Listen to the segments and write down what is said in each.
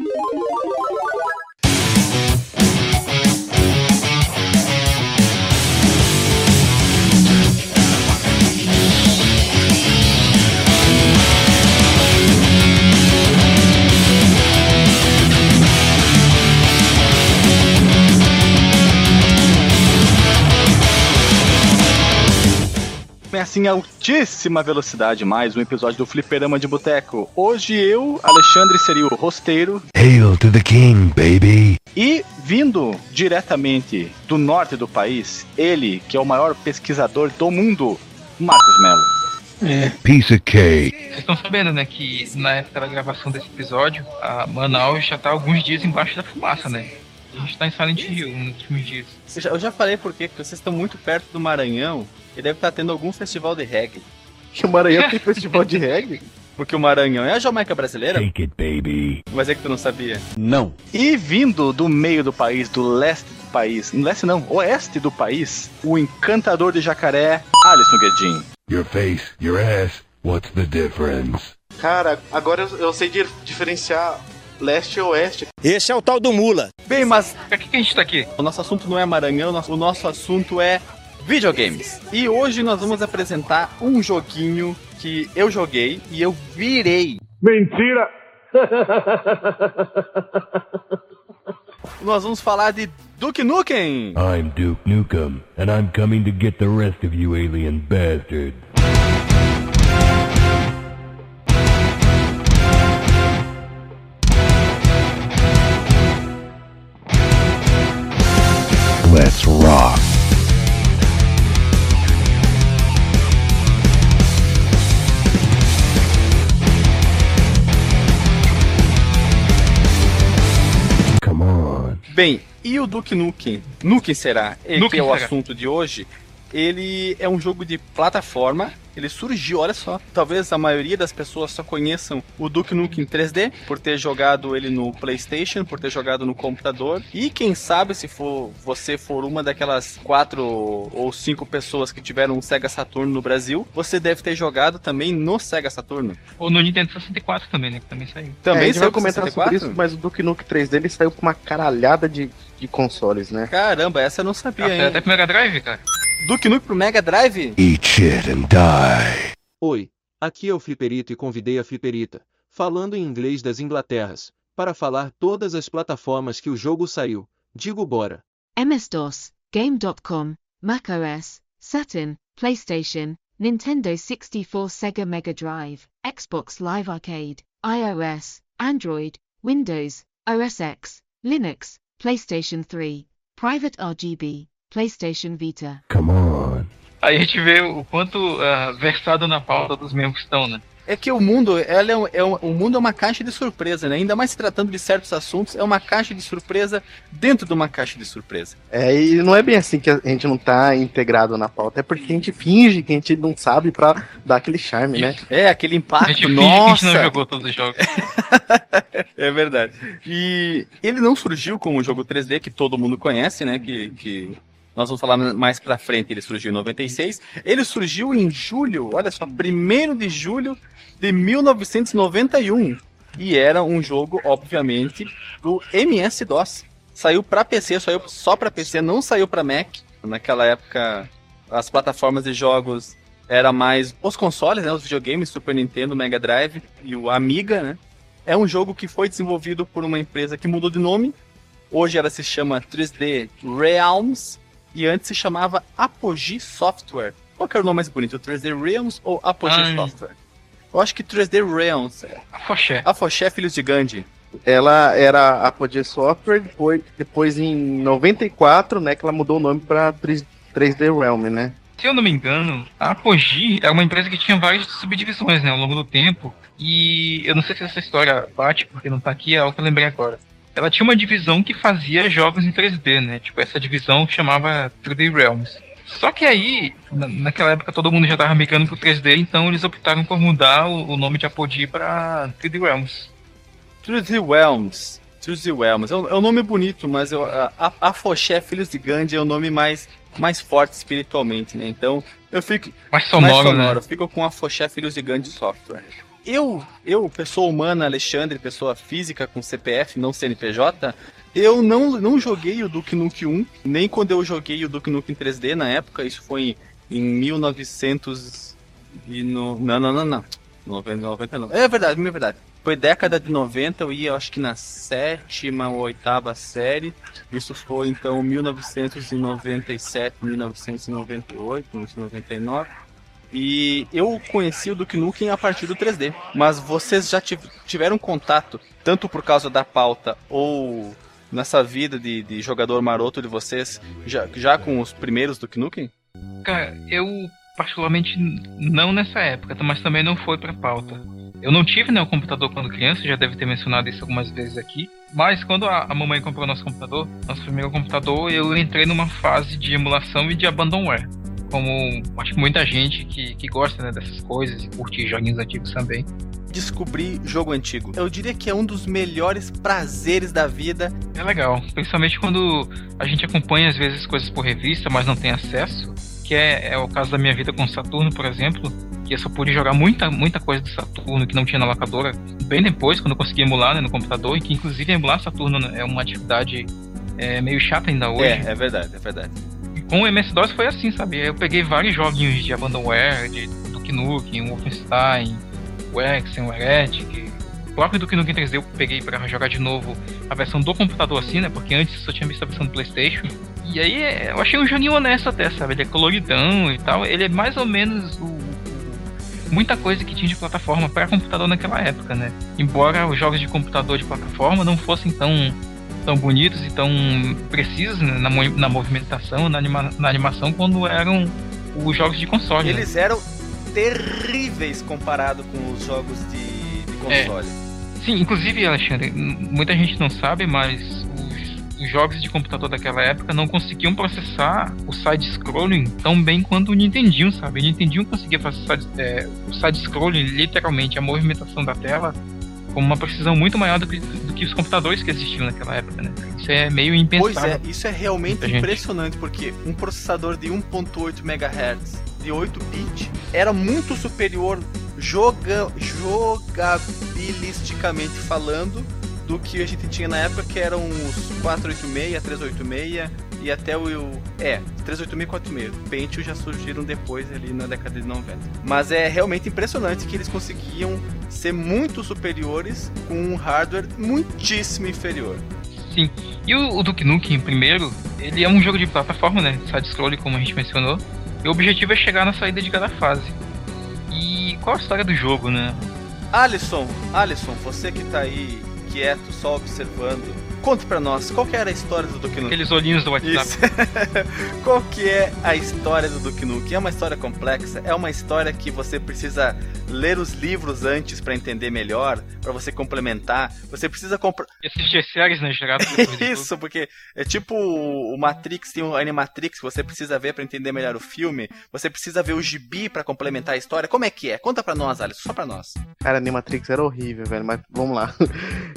Thank you. Começa em altíssima velocidade mais um episódio do Fliperama de Boteco. Hoje eu, Alexandre, seria o rosteiro. Hail to the king, baby! E vindo diretamente do norte do país, ele, que é o maior pesquisador do mundo, Marcos Mello. É. Piece of cake. Vocês estão sabendo, né, que na época da gravação desse episódio, a Manaus já tá alguns dias embaixo da fumaça, né? A gente tá em Silent Hill nos últimos dias. Eu já, eu já falei por quê, porque vocês estão muito perto do Maranhão e deve estar tendo algum festival de reggae. Que o Maranhão tem festival de reggae? Porque o Maranhão é a Jamaica brasileira, Take it, baby. mas é que tu não sabia. Não. E vindo do meio do país, do leste do país, no leste não, oeste do país, o encantador de jacaré, Alisson Guedin. Your face, your ass, what's the difference? Cara, agora eu, eu sei di- diferenciar leste e oeste. Esse é o tal do Mula. Bem, mas Pra que, que a gente tá aqui? o nosso assunto não é Maranhão, o nosso- o nosso assunto é videogames. E hoje nós vamos apresentar um joguinho que eu joguei e eu virei. Mentira! Nós vamos falar de Duke Nukem. I'm Duke Nukem, and I'm coming to get the rest of you alien bastards. Bem, e o Duke Nukem? Nukem será? Nukem é o será. assunto de hoje. Ele é um jogo de plataforma. Ele surgiu, olha só. Talvez a maioria das pessoas só conheçam o Duke Nukem 3D por ter jogado ele no PlayStation, por ter jogado no computador. E quem sabe se for você for uma daquelas quatro ou cinco pessoas que tiveram um Sega Saturno no Brasil, você deve ter jogado também no Sega Saturno. Ou no Nintendo 64 também, né? Que também saiu. Também É, vai saiu pro comentar 64? sobre isso, mas o Duke Nukem 3D ele saiu com uma caralhada de, de consoles, né? Caramba, essa eu não sabia, Até, hein? até pro Mega Drive, cara. Duke Nukem pro Mega Drive? Eat shit and die. Oi, aqui é o Fliperito e convidei a Fliperita, falando em inglês das Inglaterras, para falar todas as plataformas que o jogo saiu. Digo bora. MS-DOS, Game.com, macOS, Saturn, PlayStation, Nintendo 64 Sega Mega Drive, Xbox Live Arcade, iOS, Android, Windows, OS X, Linux, PlayStation 3, Private RGB, PlayStation Vita. Come on. Aí a gente vê o quanto ah, versado na pauta dos membros estão, né? É que o mundo, ela é, um- é um- o mundo é uma caixa de surpresa, né? Ainda mais se tratando de certos assuntos, é uma caixa de surpresa dentro de uma caixa de surpresa. É, e não é bem assim que a gente não tá integrado na pauta, é porque a gente finge que a gente não sabe pra dar aquele charme, né? É, aquele A impacto, gente finge que a gente não nossa! jogou todos os jogos. É verdade. E ele não surgiu como um jogo 3D que todo mundo conhece, né? Que, que nós vamos falar mais pra frente. Ele surgiu em 96. Ele surgiu em julho, olha só, 1 de julho de 1991. E era um jogo, obviamente, do MS-DOS. Saiu pra PC, saiu só pra PC, não saiu pra Mac. Naquela época, as plataformas de jogos era mais os consoles, né, os videogames, Super Nintendo, Mega Drive e o Amiga, né? É um jogo que foi desenvolvido por uma empresa que mudou de nome. Hoje ela se chama 3D Realms e antes se chamava Apogee Software. Qual que era o nome mais bonito, 3D Realms ou Apogee Ai. Software? Eu acho que 3D Realms. A Foché. A Foché Filhos de Gandhi. Ela era Apogee Software, depois, depois em 94, né, que ela mudou o nome pra 3, 3D Realm, né? Se eu não me engano, a Apogee é uma empresa que tinha várias subdivisões, né, ao longo do tempo. E eu não sei se essa história bate, porque não tá aqui, é o que eu lembrei agora. Ela tinha uma divisão que fazia jogos em 3D, né? Tipo, essa divisão chamava 3D Realms. Só que aí, na- naquela época todo mundo já tava migrando pro 3D, então eles optaram por mudar o, o nome de Apogee pra 3D Realms. 3D Realms. 3D Realms. É um, é um nome bonito, mas eu, a, a Foché Filhos de Gandhi é o nome mais, mais forte espiritualmente, né? Então, eu fico Mais mais sonoro, sonoro. né? Eu fico com a Foché Filhos de Gandhi Software. Eu, eu, pessoa humana, Alexandre, pessoa física com CPF, não CNPJ, eu não, não joguei o Duke Nukem 1, nem quando eu joguei o Duke Nukem 3D na época, isso foi em 1900 e no, não, não, não, não. 90, 90 não. É verdade, é verdade. Foi década de 90, eu ia, acho que na sétima ou oitava série. Isso foi então 1997, 1998, 1999. E eu conheci o Duke Nukem a partir do 3D. Mas vocês já tiveram contato, tanto por causa da pauta ou nessa vida de, de jogador maroto de vocês, já, já com os primeiros Duke Nukem? Cara, eu particularmente não nessa época, mas também não foi pra pauta. Eu não tive né, computador quando criança, já deve ter mencionado isso algumas vezes aqui. Mas quando a, a mamãe comprou nosso computador, nosso primeiro computador, eu entrei numa fase de emulação e de abandonware. Como acho que muita gente que, que gosta né, dessas coisas e curte joguinhos antigos também. Descobrir jogo antigo. Eu diria que é um dos melhores prazeres da vida. É legal, principalmente quando a gente acompanha às vezes coisas por revista, mas não tem acesso. Que é, é o caso da minha vida com Saturno, por exemplo que eu só pude jogar muita, muita coisa do Saturno que não tinha na locadora bem depois, quando eu consegui emular né, no computador, e que inclusive emular Saturno né, é uma atividade é, meio chata ainda hoje. É, é verdade, é verdade. Com o MS-DOS foi assim, sabe? Eu peguei vários joguinhos de Abandonware, de Duke Nukem, Wolfenstein, o Exen, o Heretic, o próprio Duke Nukem 3D eu peguei para jogar de novo a versão do computador assim, né? Porque antes só tinha visto a versão do Playstation. E aí é, eu achei um joguinho honesto até, sabe? Ele é coloridão e tal. Ele é mais ou menos o muita coisa que tinha de plataforma para computador naquela época, né? Embora os jogos de computador de plataforma não fossem tão, tão bonitos e tão precisos né, na, na movimentação, na, anima, na animação, quando eram os jogos de console. Né? Eles né? eram terríveis comparado com os jogos de, de console. É. Sim, inclusive, Alexandre, muita gente não sabe, mas os jogos de computador daquela época não conseguiam processar o side-scrolling tão bem quanto o Nintendinho, sabe? O Nintendinho conseguia processar é, o side-scrolling, literalmente, a movimentação da tela, com uma precisão muito maior do que, do que os computadores que existiam naquela época, né? Isso é meio impensável. Pois é, isso é realmente impressionante, porque um processador de 1.8 MHz de 8 bits era muito superior joga, jogabilisticamente falando do que a gente tinha na época, que eram os 486, 386 e até o. É, 386 e 486. Pentium já surgiram depois ali na década de 90. Mas é realmente impressionante que eles conseguiam ser muito superiores com um hardware muitíssimo inferior. Sim. E o, o Duke Nukem, primeiro, ele é um jogo de plataforma, né? Side-scroll, como a gente mencionou. E o objetivo é chegar na saída de cada fase. E qual a história do jogo, né? Alisson, Alisson, você que tá aí quieto, só observando. Conte para nós, qual que era a história do Duke Nukem? Aqueles olhinhos do WhatsApp. qual que é a história do Duke Nukem? É uma história complexa? É uma história que você precisa ler os livros antes para entender melhor, para você complementar? Você precisa comprar... E assistir séries, né, Isso, porque é tipo o Matrix, tem o Animatrix, você precisa ver para entender melhor o filme, você precisa ver o gibi para complementar a história. Como é que é? Conta para nós, Alisson, só para nós. Cara, Animatrix era horrível, velho, mas vamos lá.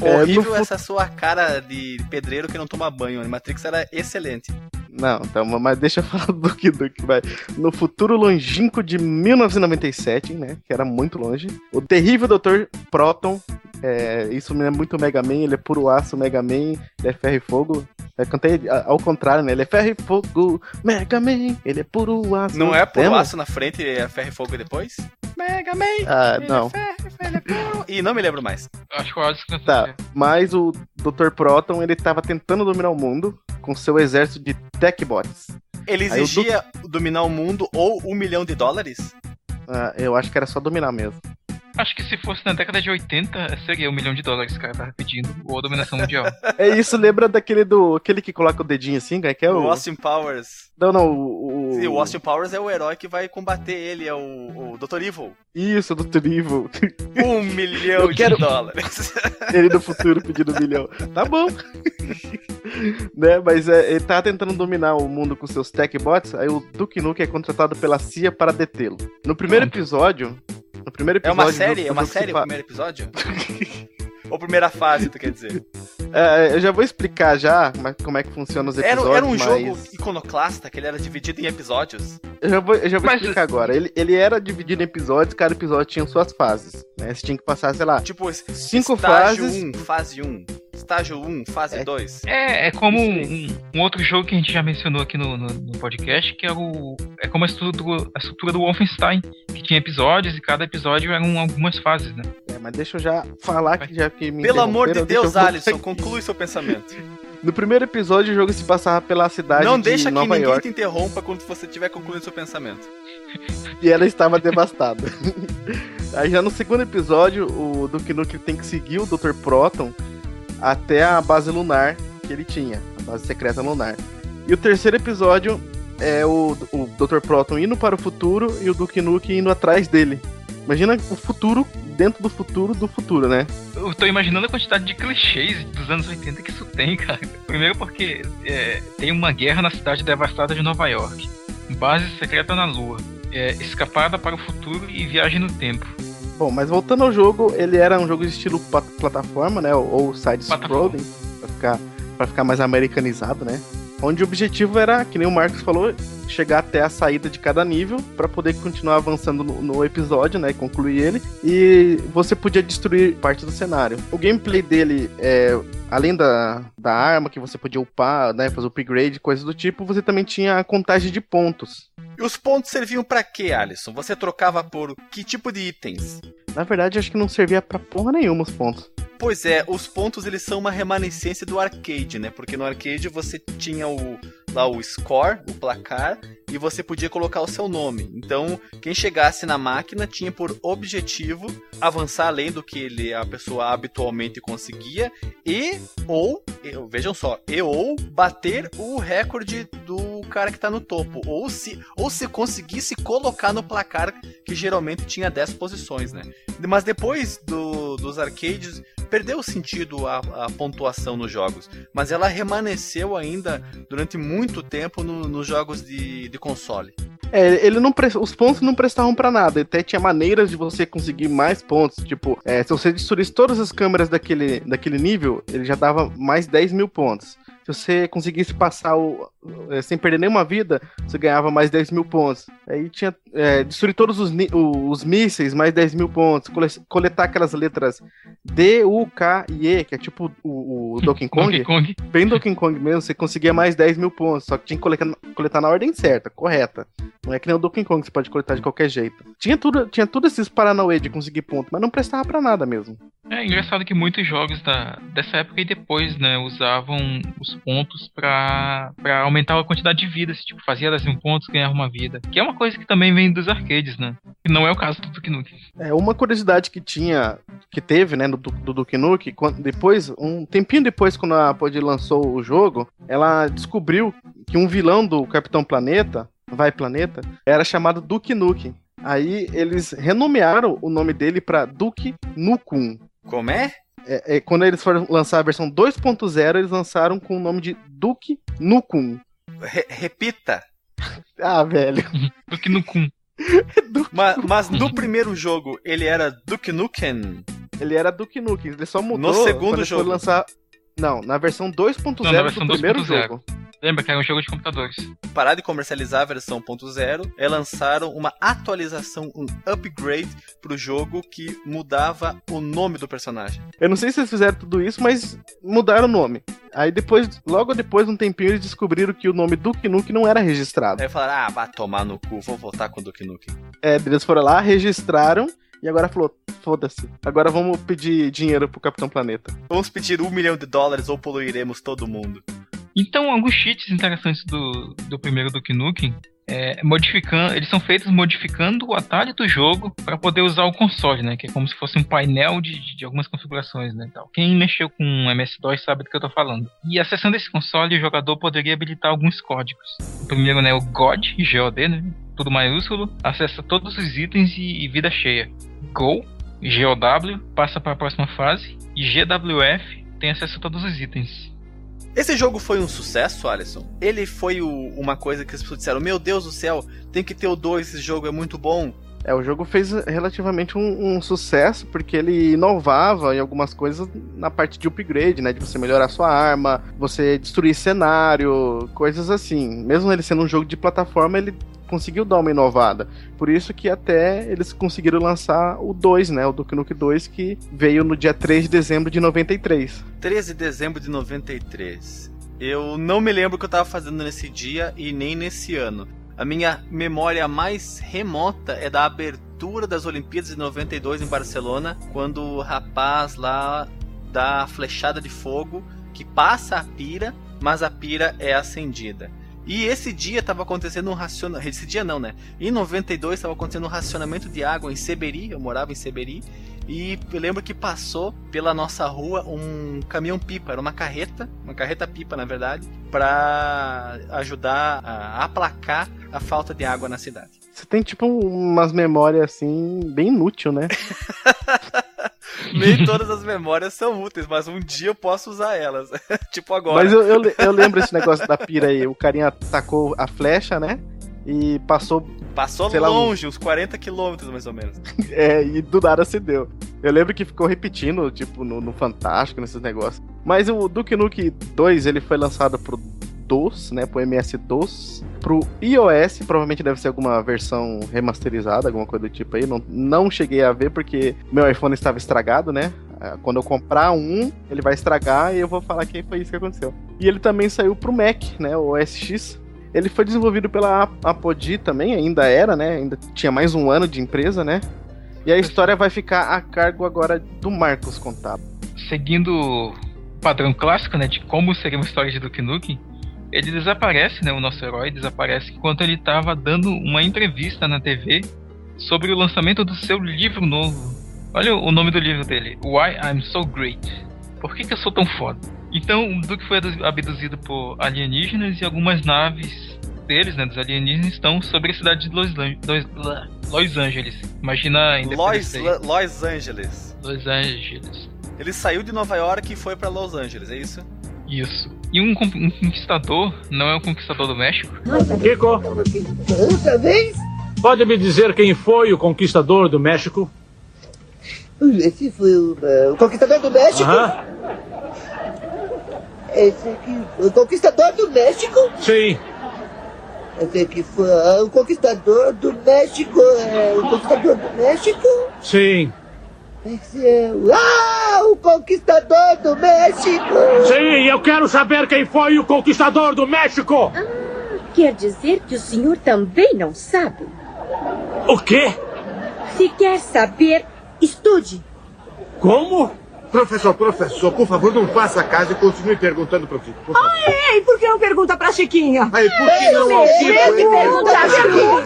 Horrível é, no... essa sua cara de de pedreiro que não toma banho. A Matrix era excelente. Não, então, mas deixa eu falar do Duke vai. No futuro longínquo de 1997, né? Que era muito longe. O terrível Dr. Proton. É, isso lembra muito Mega Man, ele é puro aço Mega Man, ele é ferro e fogo. Eu cantei ao contrário, né? Ele é ferro e fogo, Mega Man, ele é puro aço. Não é puro aço na frente e é ferro e fogo depois? Mega Man! Ah, não. É ferro, ele é puro. E não me lembro mais. Acho que o Alisson Tá, mas o Dr. Proton, ele tava tentando dominar o mundo com seu exército de techbots. Ele exigia dominar o mundo ou um milhão de dólares? Ah, eu acho que era só dominar mesmo. Acho que se fosse na década de 80, seria um milhão de dólares que o cara tava pedindo, ou a dominação mundial. é isso, lembra daquele do. aquele que coloca o dedinho assim, é que é o. O Austin Powers. Não, não, o. Sim, o Austin Powers é o herói que vai combater ele, é o, o Dr. Evil. Isso, o Dr. Evil. Um milhão de quero... dólares. ele no futuro pedindo um milhão. Tá bom. né, mas é, ele tá tentando dominar o mundo com seus tech bots, aí o Duke Nukem é contratado pela CIA para detê-lo. No primeiro episódio, no primeiro episódio. É uma série? Do, é uma série o primeiro episódio? Ou primeira fase, tu quer dizer? É, eu já vou explicar já mas como é que funciona os Era, episódios. era um mas... jogo iconoclasta, que ele era dividido em episódios. Eu já vou, eu já vou Mas- explicar agora. Ele, ele era dividido em episódios, cada episódio tinha suas fases. Né? Você tinha que passar, sei lá, Tipo, cinco fases. 1, fase 1. Estágio 1, fase É. 2. É, é como Isso um, um outro jogo que a gente já mencionou aqui no, no, no podcast, que é o. É como a estrutura, a estrutura do Wolfenstein, que tinha episódios e cada episódio eram algumas fases, né? É, mas deixa eu já falar que já que me Pelo amor de Deus, eu- Alisson, conclui seu pensamento. No primeiro episódio, o jogo se passava pela cidade Não de deixa que Nova ninguém York te interrompa quando você estiver concluindo seu pensamento. e ela estava devastada. Aí já no segundo episódio, o Duke Nukem tem que seguir o Dr. Proton até a base lunar que ele tinha, a base secreta lunar. E o terceiro episódio é o, o Dr. Proton indo para o futuro e o Duke Nukem indo atrás dele. Imagina o futuro dentro do futuro do futuro, né? Eu tô imaginando a quantidade de clichês dos anos 80 que isso tem, cara. Primeiro porque é, tem uma guerra na cidade devastada de Nova York. Base secreta na Lua. É, escapada para o futuro e viagem no tempo. Bom, mas voltando ao jogo, ele era um jogo de estilo plataforma, né? Ou, ou side-scrolling, pra ficar, pra ficar mais americanizado, né? Onde o objetivo era, que nem o Marcos falou, chegar até a saída de cada nível para poder continuar avançando no, no episódio, né? Concluir ele. E você podia destruir parte do cenário. O gameplay dele é. Além da, da arma que você podia upar, né, fazer upgrade, coisas do tipo, você também tinha a contagem de pontos. E os pontos serviam pra quê, Alisson? Você trocava por que tipo de itens? Na verdade, acho que não servia pra porra nenhuma os pontos. Pois é, os pontos eles são uma remanescência do arcade, né? Porque no arcade você tinha o lá o score, o placar, e você podia colocar o seu nome. Então, quem chegasse na máquina tinha por objetivo avançar além do que ele, a pessoa habitualmente conseguia e ou, vejam só, e ou bater o recorde do cara que tá no topo, ou se ou se conseguisse colocar no placar que geralmente tinha 10 posições, né? Mas depois do, dos arcades perdeu o sentido a, a pontuação nos jogos, mas ela remanesceu ainda durante muito tempo no- nos jogos de, de console. É, ele não pre- os pontos não prestavam pra nada. Até tinha maneiras de você conseguir mais pontos. Tipo, é, se você destruísse todas as câmeras daquele, daquele nível, ele já dava mais 10 mil pontos. Se você conseguisse passar o, é, sem perder nenhuma vida, você ganhava mais 10 mil pontos. Aí tinha é, destruir todos os, os mísseis, mais 10 mil pontos. Cole- coletar aquelas letras D, U, K e E, que é tipo o, o Donkey Kong. Donkey Kong. Bem Donkey Kong mesmo, você conseguia mais 10 mil pontos, só que tinha que coletar, coletar na ordem certa, correta. Não é que nem o Donkey Kong, você pode coletar de qualquer jeito. Tinha tudo, tinha tudo esses paranauê de conseguir ponto, mas não prestava pra nada mesmo. É engraçado que muitos jogos da, dessa época e depois, né, usavam os pontos pra aumentar a quantidade de vidas. Tipo, fazia 10 mil pontos, ganhava uma vida. Que é uma coisa que também vem dos arcades, né? Que não é o caso do Duke Nukem. É, uma curiosidade que tinha, que teve, né, do, do Duke Nukem, quando- depois, um tempinho depois, quando a Pod lançou o jogo, ela descobriu que um vilão do Capitão Planeta, Vai Planeta, era chamado Duke Nukem. Aí eles renomearam o nome dele pra Duke Nukem. Como é? É, é, quando eles foram lançar a versão 2.0, eles lançaram com o nome de Duke Nukem. Re- repita. Ah, velho. Duke Nukem. Ma- mas no primeiro jogo ele era Duke Nukem. Ele era Duke Nukem. Ele só mudou No segundo jogo. lançar. Não, na versão 2.0 Não, na versão do primeiro 2.0. jogo. Lembra que era um jogo de computadores. Parar de comercializar a versão 1.0 e lançaram uma atualização, um upgrade pro jogo que mudava o nome do personagem. Eu não sei se eles fizeram tudo isso, mas mudaram o nome. Aí depois, logo depois, um tempinho, eles descobriram que o nome Duke Nukem não era registrado. Aí falaram, ah, vai tomar no cu, vou voltar com o Duke Nukem. É, eles foram lá, registraram e agora falou, foda-se. Agora vamos pedir dinheiro pro Capitão Planeta. Vamos pedir um milhão de dólares ou poluiremos todo mundo. Então, alguns cheats interessantes do, do primeiro Duke Nukem é, modificando, eles são feitos modificando o atalho do jogo para poder usar o console, né? Que é como se fosse um painel de, de- algumas configurações, né? Tal. Quem mexeu com MS-DOS sabe do que eu tô falando. E acessando esse console, o jogador poderia habilitar alguns códigos. O primeiro, né? O GOD, G-O-D, né? Tudo maiúsculo, acessa todos os itens e, e vida cheia. Go, GOW, passa para a próxima fase. E GWF tem acesso a todos os itens. Esse jogo foi um sucesso, Alisson? Ele foi o- uma coisa que as pessoas disseram: Meu Deus do céu, tem que ter o 2, esse jogo é muito bom. É, o jogo fez relativamente um, um, sucesso porque ele inovava em algumas coisas na parte de upgrade, né? De você melhorar sua arma, você destruir cenário, coisas assim. Mesmo ele sendo um jogo de plataforma, ele conseguiu dar uma inovada. Por isso que até eles conseguiram lançar o 2, né? O Duke Nukem 2, que veio no dia 3 de dezembro de 93. 13 de dezembro de 93. Eu não me lembro o que eu tava fazendo nesse dia e nem nesse ano. A minha memória mais remota é da abertura das Olimpíadas de 92 em Barcelona, quando o rapaz lá dá a flechada de fogo que passa a pira, mas a pira é acendida. E esse dia estava acontecendo um racionamento. Esse dia não, né? Em 92 estava acontecendo um racionamento de água em Seberi. Eu morava em Seberi. E eu lembro que passou pela nossa rua um caminhão-pipa, era uma carreta, uma carreta-pipa na verdade, para ajudar a aplacar a falta de água na cidade. Você tem tipo umas memórias assim, bem inútil, né? Nem todas as memórias são úteis, mas um dia eu posso usar elas. tipo agora. Mas eu, eu, eu, lembro esse negócio da pira aí. O carinha tacou a flecha, né? E passou. Passou longe, lá, uns 40 quilômetros mais ou menos. é, e do nada se deu. Eu lembro que ficou repetindo, tipo, no, no Fantástico, nesses negócios. Mas o Duke Nukem 2, ele foi lançado pro DOS, né, pro MS-DOS, pro iOS, provavelmente deve ser alguma versão remasterizada, alguma coisa do tipo aí, não, não cheguei a ver porque meu iPhone estava estragado, né, ah, quando eu comprar um, ele vai estragar e eu vou falar que foi isso que aconteceu. E ele também saiu pro Mac, né, o OS X, ele foi desenvolvido pela Apogee também, ainda era, né, ainda tinha mais um ano de empresa, né, e a história vai ficar a cargo agora do Marcos contar. Seguindo o padrão clássico, né, de como seria uma história de Duke Nukem, ele desaparece, né? O nosso herói desaparece enquanto ele estava dando uma entrevista na TV sobre o lançamento do seu livro novo. Olha o nome do livro dele: Why I'm So Great. Por que, que eu sou tão foda? Então, o Duke foi abduzido por alienígenas e algumas naves deles, né, dos alienígenas, estão sobre a cidade de Los, Los, Los Angeles. Imagina em Los, Los Angeles. Los Angeles. Ele saiu de Nova York e foi para Los Angeles, é isso? Isso. E um, um conquistador não é um conquistador do México? Kiko, outra vez? Pode me dizer quem foi o conquistador do México? Esse foi o, uh, o conquistador do México? Aham. Esse aqui foi o conquistador do México? Sim. Esse aqui foi uh, o conquistador do México. É, o conquistador do México? Sim. Ah, o conquistador do México! Sim, eu quero saber quem foi o conquistador do México! Ah, quer dizer que o senhor também não sabe? O quê? Se quer saber, estude. Como? Professor, professor, por favor, não faça caso e continue perguntando para o Kiko. Por favor. Ai, por que não pergunta para Chiquinha? Aí, por que não ao Kiko? Ele pergunta a Chiquinha.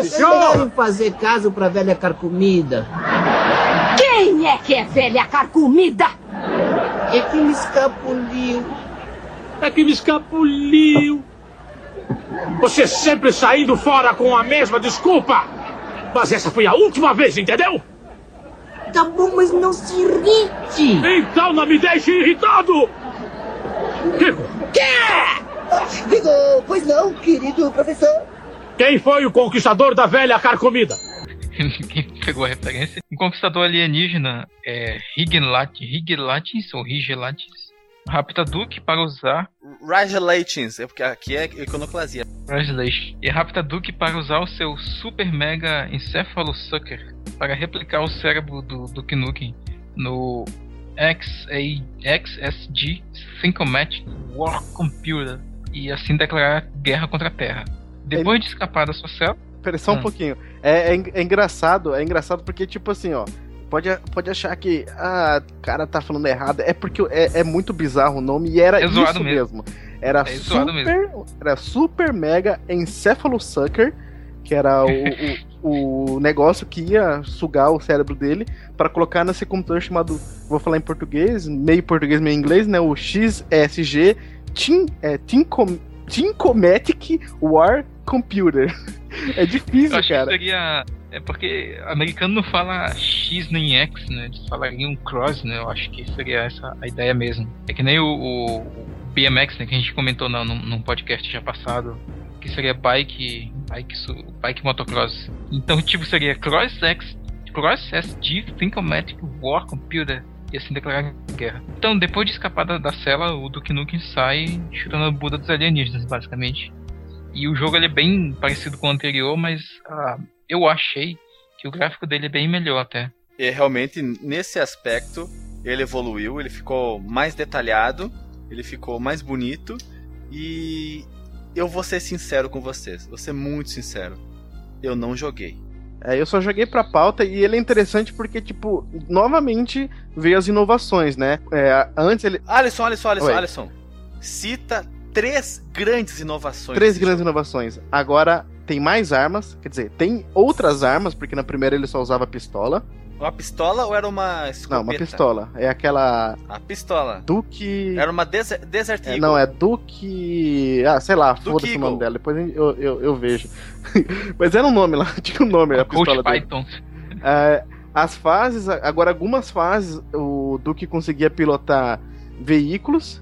Deixa fazer caso para velha carcomida. Quem é que é velha carcomida? É que me escapuliu. É que me escapuliu. Você sempre saindo fora com a mesma desculpa! Mas essa foi a última vez, entendeu? Tá bom, mas não se irrite. Então não me deixe irritado! Rico! Quê? Digo, pois não, querido professor. Quem foi o conquistador da velha carcomida? Quem pegou a referência? O conquistador alienígena é Higelatis ou Rigelatis rapta Duke para usar. Rajalations, é porque aqui é iconoclasia. Rajalations. E rapta Duke para usar o seu Super Mega Encephalosucker para replicar o cérebro do Duke Nukem no XA, XSG Syncomatic War Computer e assim declarar guerra contra a Terra. Depois Ele... de escapar da sua cela. Pera só um hum. pouquinho. É, é, é engraçado, é engraçado porque, tipo assim, ó pode, pode achar que ah, o cara tá falando errado. É porque é, é muito bizarro o nome e era é isso mesmo. mesmo. Era, é super, mesmo. era Super Mega Encephalosucker, que era o, o, o, negócio que ia sugar o cérebro dele para colocar nesse computador chamado, vou falar em português, meio português, meio inglês, né? O XSG Team, é, Team, Com, Team Comatic War Computer. é difícil, cara. seria é porque americano não fala X nem X, né? Eles falariam cross, né? Eu acho que seria essa a ideia mesmo. É que nem o, o BMX, né, que a gente comentou no, num, podcast já passado, que seria bike, bike, bike motocross. Então, tipo, seria Cross X, Cross SG Thinkomatic War Computer e assim declarar guerra. Então, depois de escapar da, da cela, o Duke Nukem sai chutando a Buda dos alienígenas, basicamente. E o jogo ele é bem parecido com o anterior, mas ah, eu achei que o gráfico dele é bem melhor até. E realmente, nesse aspecto, ele evoluiu, ele ficou mais detalhado, ele ficou mais bonito e eu vou ser sincero com vocês, vou ser muito sincero. Eu não joguei. É, eu só joguei pra pauta e ele é interessante porque, tipo, novamente veio as inovações, né? É, antes ele. Alisson, Alisson, Alisson, Oi. Alisson. Cita três grandes inovações. Três grandes jogo. inovações. Agora tem mais armas, quer dizer, tem outras armas, porque na primeira ele só usava pistola. Uma pistola ou era uma escopeta? Não, uma pistola. É aquela A pistola. Duke. Era uma Desert, Desert É, Eagle. não, é Duke. Ah, sei lá, foda-se o nome dela. Depois eu, eu, eu vejo. Mas era um nome lá, tinha um nome a Coach pistola dele. Python. É, as fases, agora algumas fases, o Duke conseguia pilotar veículos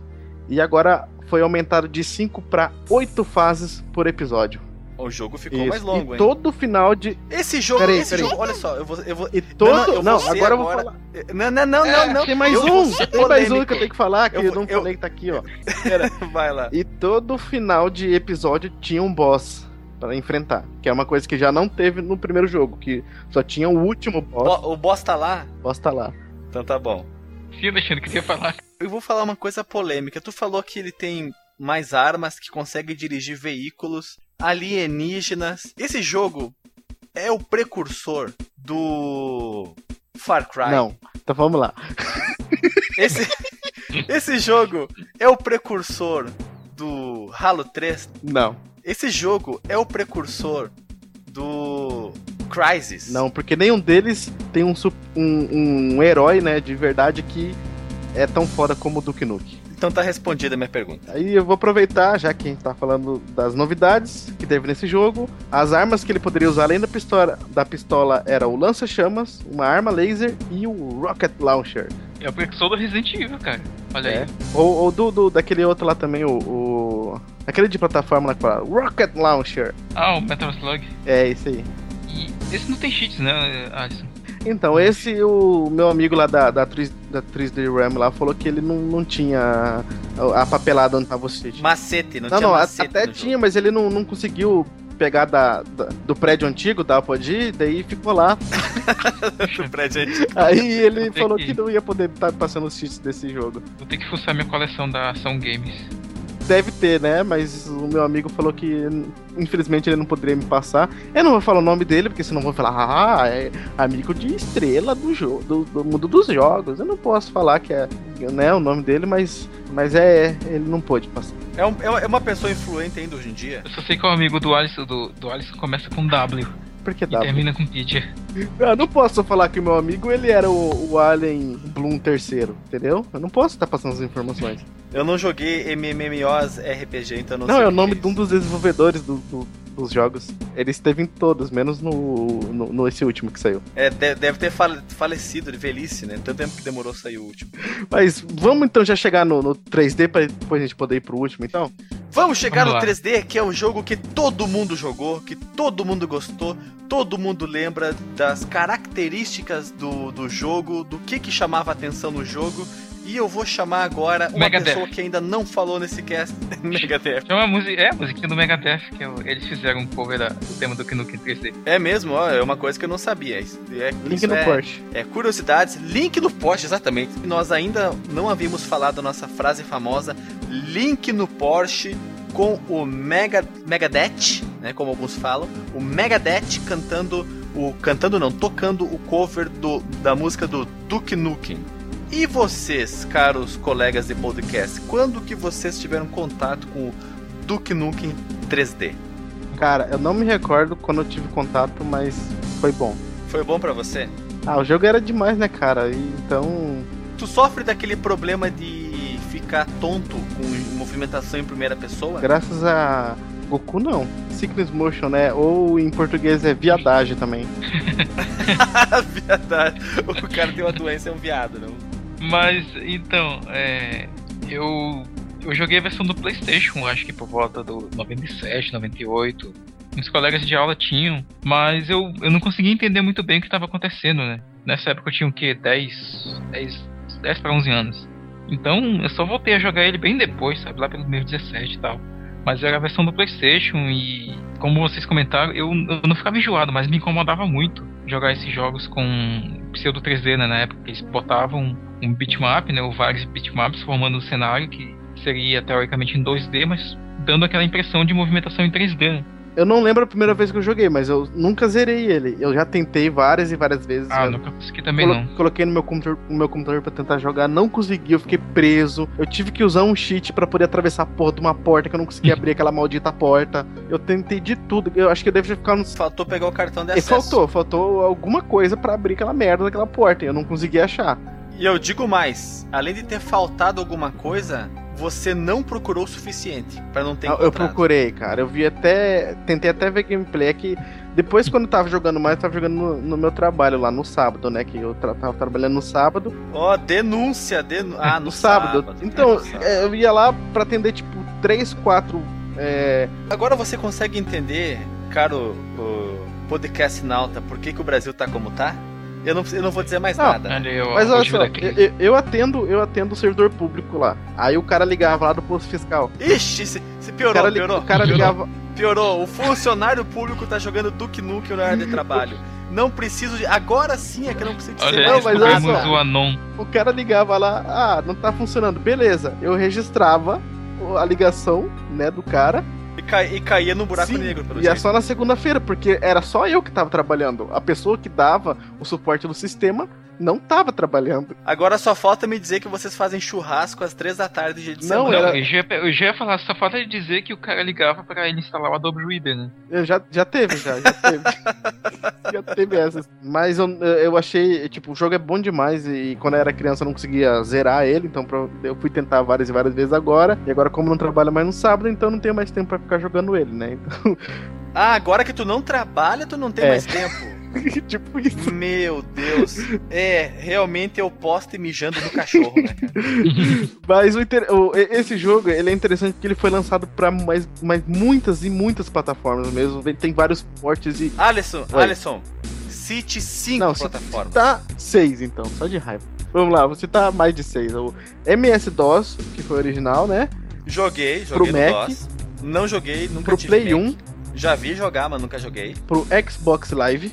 e agora foi aumentado de 5 para 8 fases por episódio. O jogo ficou Isso. mais longo, e hein? todo final de. Esse jogo, Peraí, esse peraí. jogo, olha só, eu vou. Eu vou E todo. Não, não, eu Não, agora eu vou agora- falar. Não, não, não, É, não, não. Tem mais eu um! Tem mais um que eu tenho que falar, que Eu eu, não eu- falei que tá aqui, ó. Vai lá. E todo final de episódio tinha um boss para enfrentar. Que é uma coisa que já não teve no primeiro jogo, que só tinha o último boss. Bo- o boss tá lá? O boss tá lá. Então tá bom. Sim, Alexandre, que você ia falar. Eu vou falar uma coisa polêmica. Tu falou que ele tem mais armas, que consegue dirigir veículos alienígenas. Esse jogo é o precursor do Far Cry. Não, então vamos lá. Esse, esse jogo é o precursor do Halo 3. Não, Esse jogo é o precursor do Crysis. não, porque nenhum deles tem um, um, um herói, né, de verdade que é tão foda como o Duke Nukem. Então tá respondida a minha pergunta. Aí eu vou aproveitar, já que a gente tá falando das novidades que teve nesse jogo. As armas que ele poderia usar além da pistola, da pistola era o lança-chamas, uma arma laser e o Rocket Launcher. É o precursor do Resident Evil, cara. Olha É. aí. Ou, ou do, do- daquele outro lá também, o, o- Aquele de plataforma lá que fala Rocket Launcher. Ah, o Metal Slug. É, esse aí. E esse não tem cheats, né, Alisson? Então, esse, o meu amigo lá da, da, atriz, da atriz de Ram lá falou que ele não, não tinha a, a papelada onde tava o cheat. Macete, não, Não, tinha não, a- macete até no tinha, mas ele não, não conseguiu pegar da, da- do prédio antigo da Apodi, daí ficou lá. jogo. do prédio antigo. Aí ele falou que- que não ia poder estar passando os cheats desse jogo. Vou ter que fuçar minha coleção da Ação Games. Deve ter, né? Mas o meu amigo falou que infelizmente ele não poderia me passar. Eu não vou falar o nome dele, porque senão vão falar, ah, é amigo de estrela do jogo, do, do mundo dos jogos. Eu não posso falar que é né, o nome dele, mas, mas é, ele não pôde passar. É, um- é uma- é uma pessoa influente ainda hoje em dia. Eu só sei que o amigo do Alisson, do, do Alisson começa com W Por que e dá? termina com Peter. Eu não posso falar que o meu amigo ele era o, o Alien Bloom terceiro, entendeu? Eu não posso estar passando as informações. Eu não joguei MMOs RPG, então não, Não, sei é o nome que de um dos desenvolvedores do- do- dos jogos. Ele esteve em todos, menos no, no, no esse último que saiu. É, de- deve ter fale- falecido de velhice, né? Tanto tempo que demorou sair o último. Mas vamos então já chegar no, no 3D pra depois a gente poder ir pro último, então? Vamos chegar Vamos no lá. 3D, que é um jogo que todo mundo jogou, que todo mundo gostou, todo mundo lembra das características do, do jogo, do que que chamava atenção no jogo. E eu vou chamar agora uma Megadeth. pessoa que ainda não falou nesse cast, Megadeth. Chama a música. É, a musiquinha do Megadeth, que é eles fizeram um cover da- do tema do Knuckles 3D. É mesmo, ó, é uma coisa que eu não sabia. Isso, é, Link isso no é, Porsche. É, curiosidades, link no Porsche, exatamente. Nós ainda não havíamos falado a nossa frase famosa, link no Porsche com o Mega, Megadeth, né, como alguns falam, o Megadeth cantando, o cantando não, tocando o cover do, da música do Duke Nukem. E vocês, caros colegas de podcast, quando que vocês tiveram contato com o Duke Nukem 3D? Cara, eu não me recordo quando eu tive contato, mas foi bom. Foi bom pra você? Ah, o jogo era demais, né, cara? E, então. Tu sofre daquele problema de ficar tonto com movimentação em primeira pessoa? Graças a Goku, não. Sickness Motion, né? Ou em português é viadagem também. Verdade. O cara tem uma doença, é um viado, não? Mas, então, é. Eu. Eu joguei a versão do PlayStation, acho que por volta do 97, 98. Meus colegas de aula tinham, mas eu, eu não conseguia entender muito bem o que estava acontecendo, né? Nessa época eu tinha o quê? 10, 10, 10 para 11 anos. Então eu só voltei a jogar ele bem depois, sabe? Lá pelos meus 17 e tal. Mas era a versão do PlayStation e, como vocês comentaram, eu, eu não ficava enjoado, mas me incomodava muito jogar esses jogos com pseudo 3D, né? Na época eles botavam um bitmap, né? Ou vários bitmaps formando um cenário que seria teoricamente em 2D, mas dando aquela impressão de movimentação em 3D. Né? Eu não lembro a primeira vez que eu joguei, mas eu nunca zerei ele. Eu já tentei várias e várias vezes. Ah, nunca consegui também colo não. Coloquei no meu computador, no meu computador para tentar jogar, não consegui, eu fiquei preso. Eu tive que usar um cheat para poder atravessar a porra de uma porta que eu não conseguia abrir aquela maldita porta. Eu tentei de tudo. Eu acho que eu devo ficar no Faltou pegar o cartão de E acesso. faltou, faltou alguma coisa para abrir aquela merda daquela porta e eu não consegui achar. E eu digo mais, além de ter faltado alguma coisa, você não procurou o suficiente para não ter Ah, Eu procurei, cara. Eu vi até. Tentei até ver gameplay. É que depois, quando eu tava jogando mais, eu tava jogando no, no meu trabalho lá no sábado, né? Que eu tra- tava trabalhando no sábado. Ó, denúncia, denu... ah, no, no sábado. sábado. Então, É, no sábado. eu ia lá pra atender, tipo, três, quatro. É... Agora você consegue entender, caro o podcast nauta, por que, que o Brasil tá como tá? Eu não, eu não vou dizer mais Não, nada. Eu, Mas eu olha só, eu, eu atendo, eu atendo o servidor público lá. Aí o cara ligava lá do posto fiscal. Ixi, se, se O piorou, cara, li- piorou. o cara Piorou. ligava. Piorou. O funcionário público tá jogando Duke Nukem na área de trabalho. Não preciso de. Agora sim é que eu não preciso dizer Olha, Não, mais mas olha o Anon. O cara ligava lá, ah, não tá funcionando. Beleza, eu registrava o- a ligação, né, do cara. E, e caía no buraco Sim, negro, pelo E é jeito. só na segunda-feira, porque era só eu que tava trabalhando. A pessoa que dava o suporte do sistema não tava trabalhando. Agora só falta me dizer que vocês fazem churrasco às três da tarde de Não, semana. era- Não, eu, já, ia- eu já ia falar, só falta de dizer que o cara ligava pra ele instalar o Adobe Reader, né? Eu já, já teve, já, já teve. já teve essas. Mas eu, eu achei, tipo, o jogo é bom demais e quando eu era criança eu não conseguia zerar ele, então eu fui tentar várias e várias vezes agora. E agora, como não trabalho mais no sábado, então não tenho mais tempo pra ficar jogando ele, né? Então, Ah, agora que tu não trabalha, tu não tem É. mais tempo. tipo isso. Meu Deus. É, realmente eu posto e mijando no cachorro, né, cara? Mas o inter- o- esse jogo, ele é interessante porque ele foi lançado pra mais, mais muitas e muitas plataformas mesmo. Tem vários portes e... Alisson, Oi. Alisson, cite cinco Não, plataformas. Tá seis, então, só de raiva. Vamos lá, você tá mais de seis. O MS-DOS, que foi original, né? Joguei, Pro joguei no Mac. DOS. Não joguei, nunca Pro tive Play Mac. 1, Já vi jogar, mas nunca joguei. pro Xbox Live,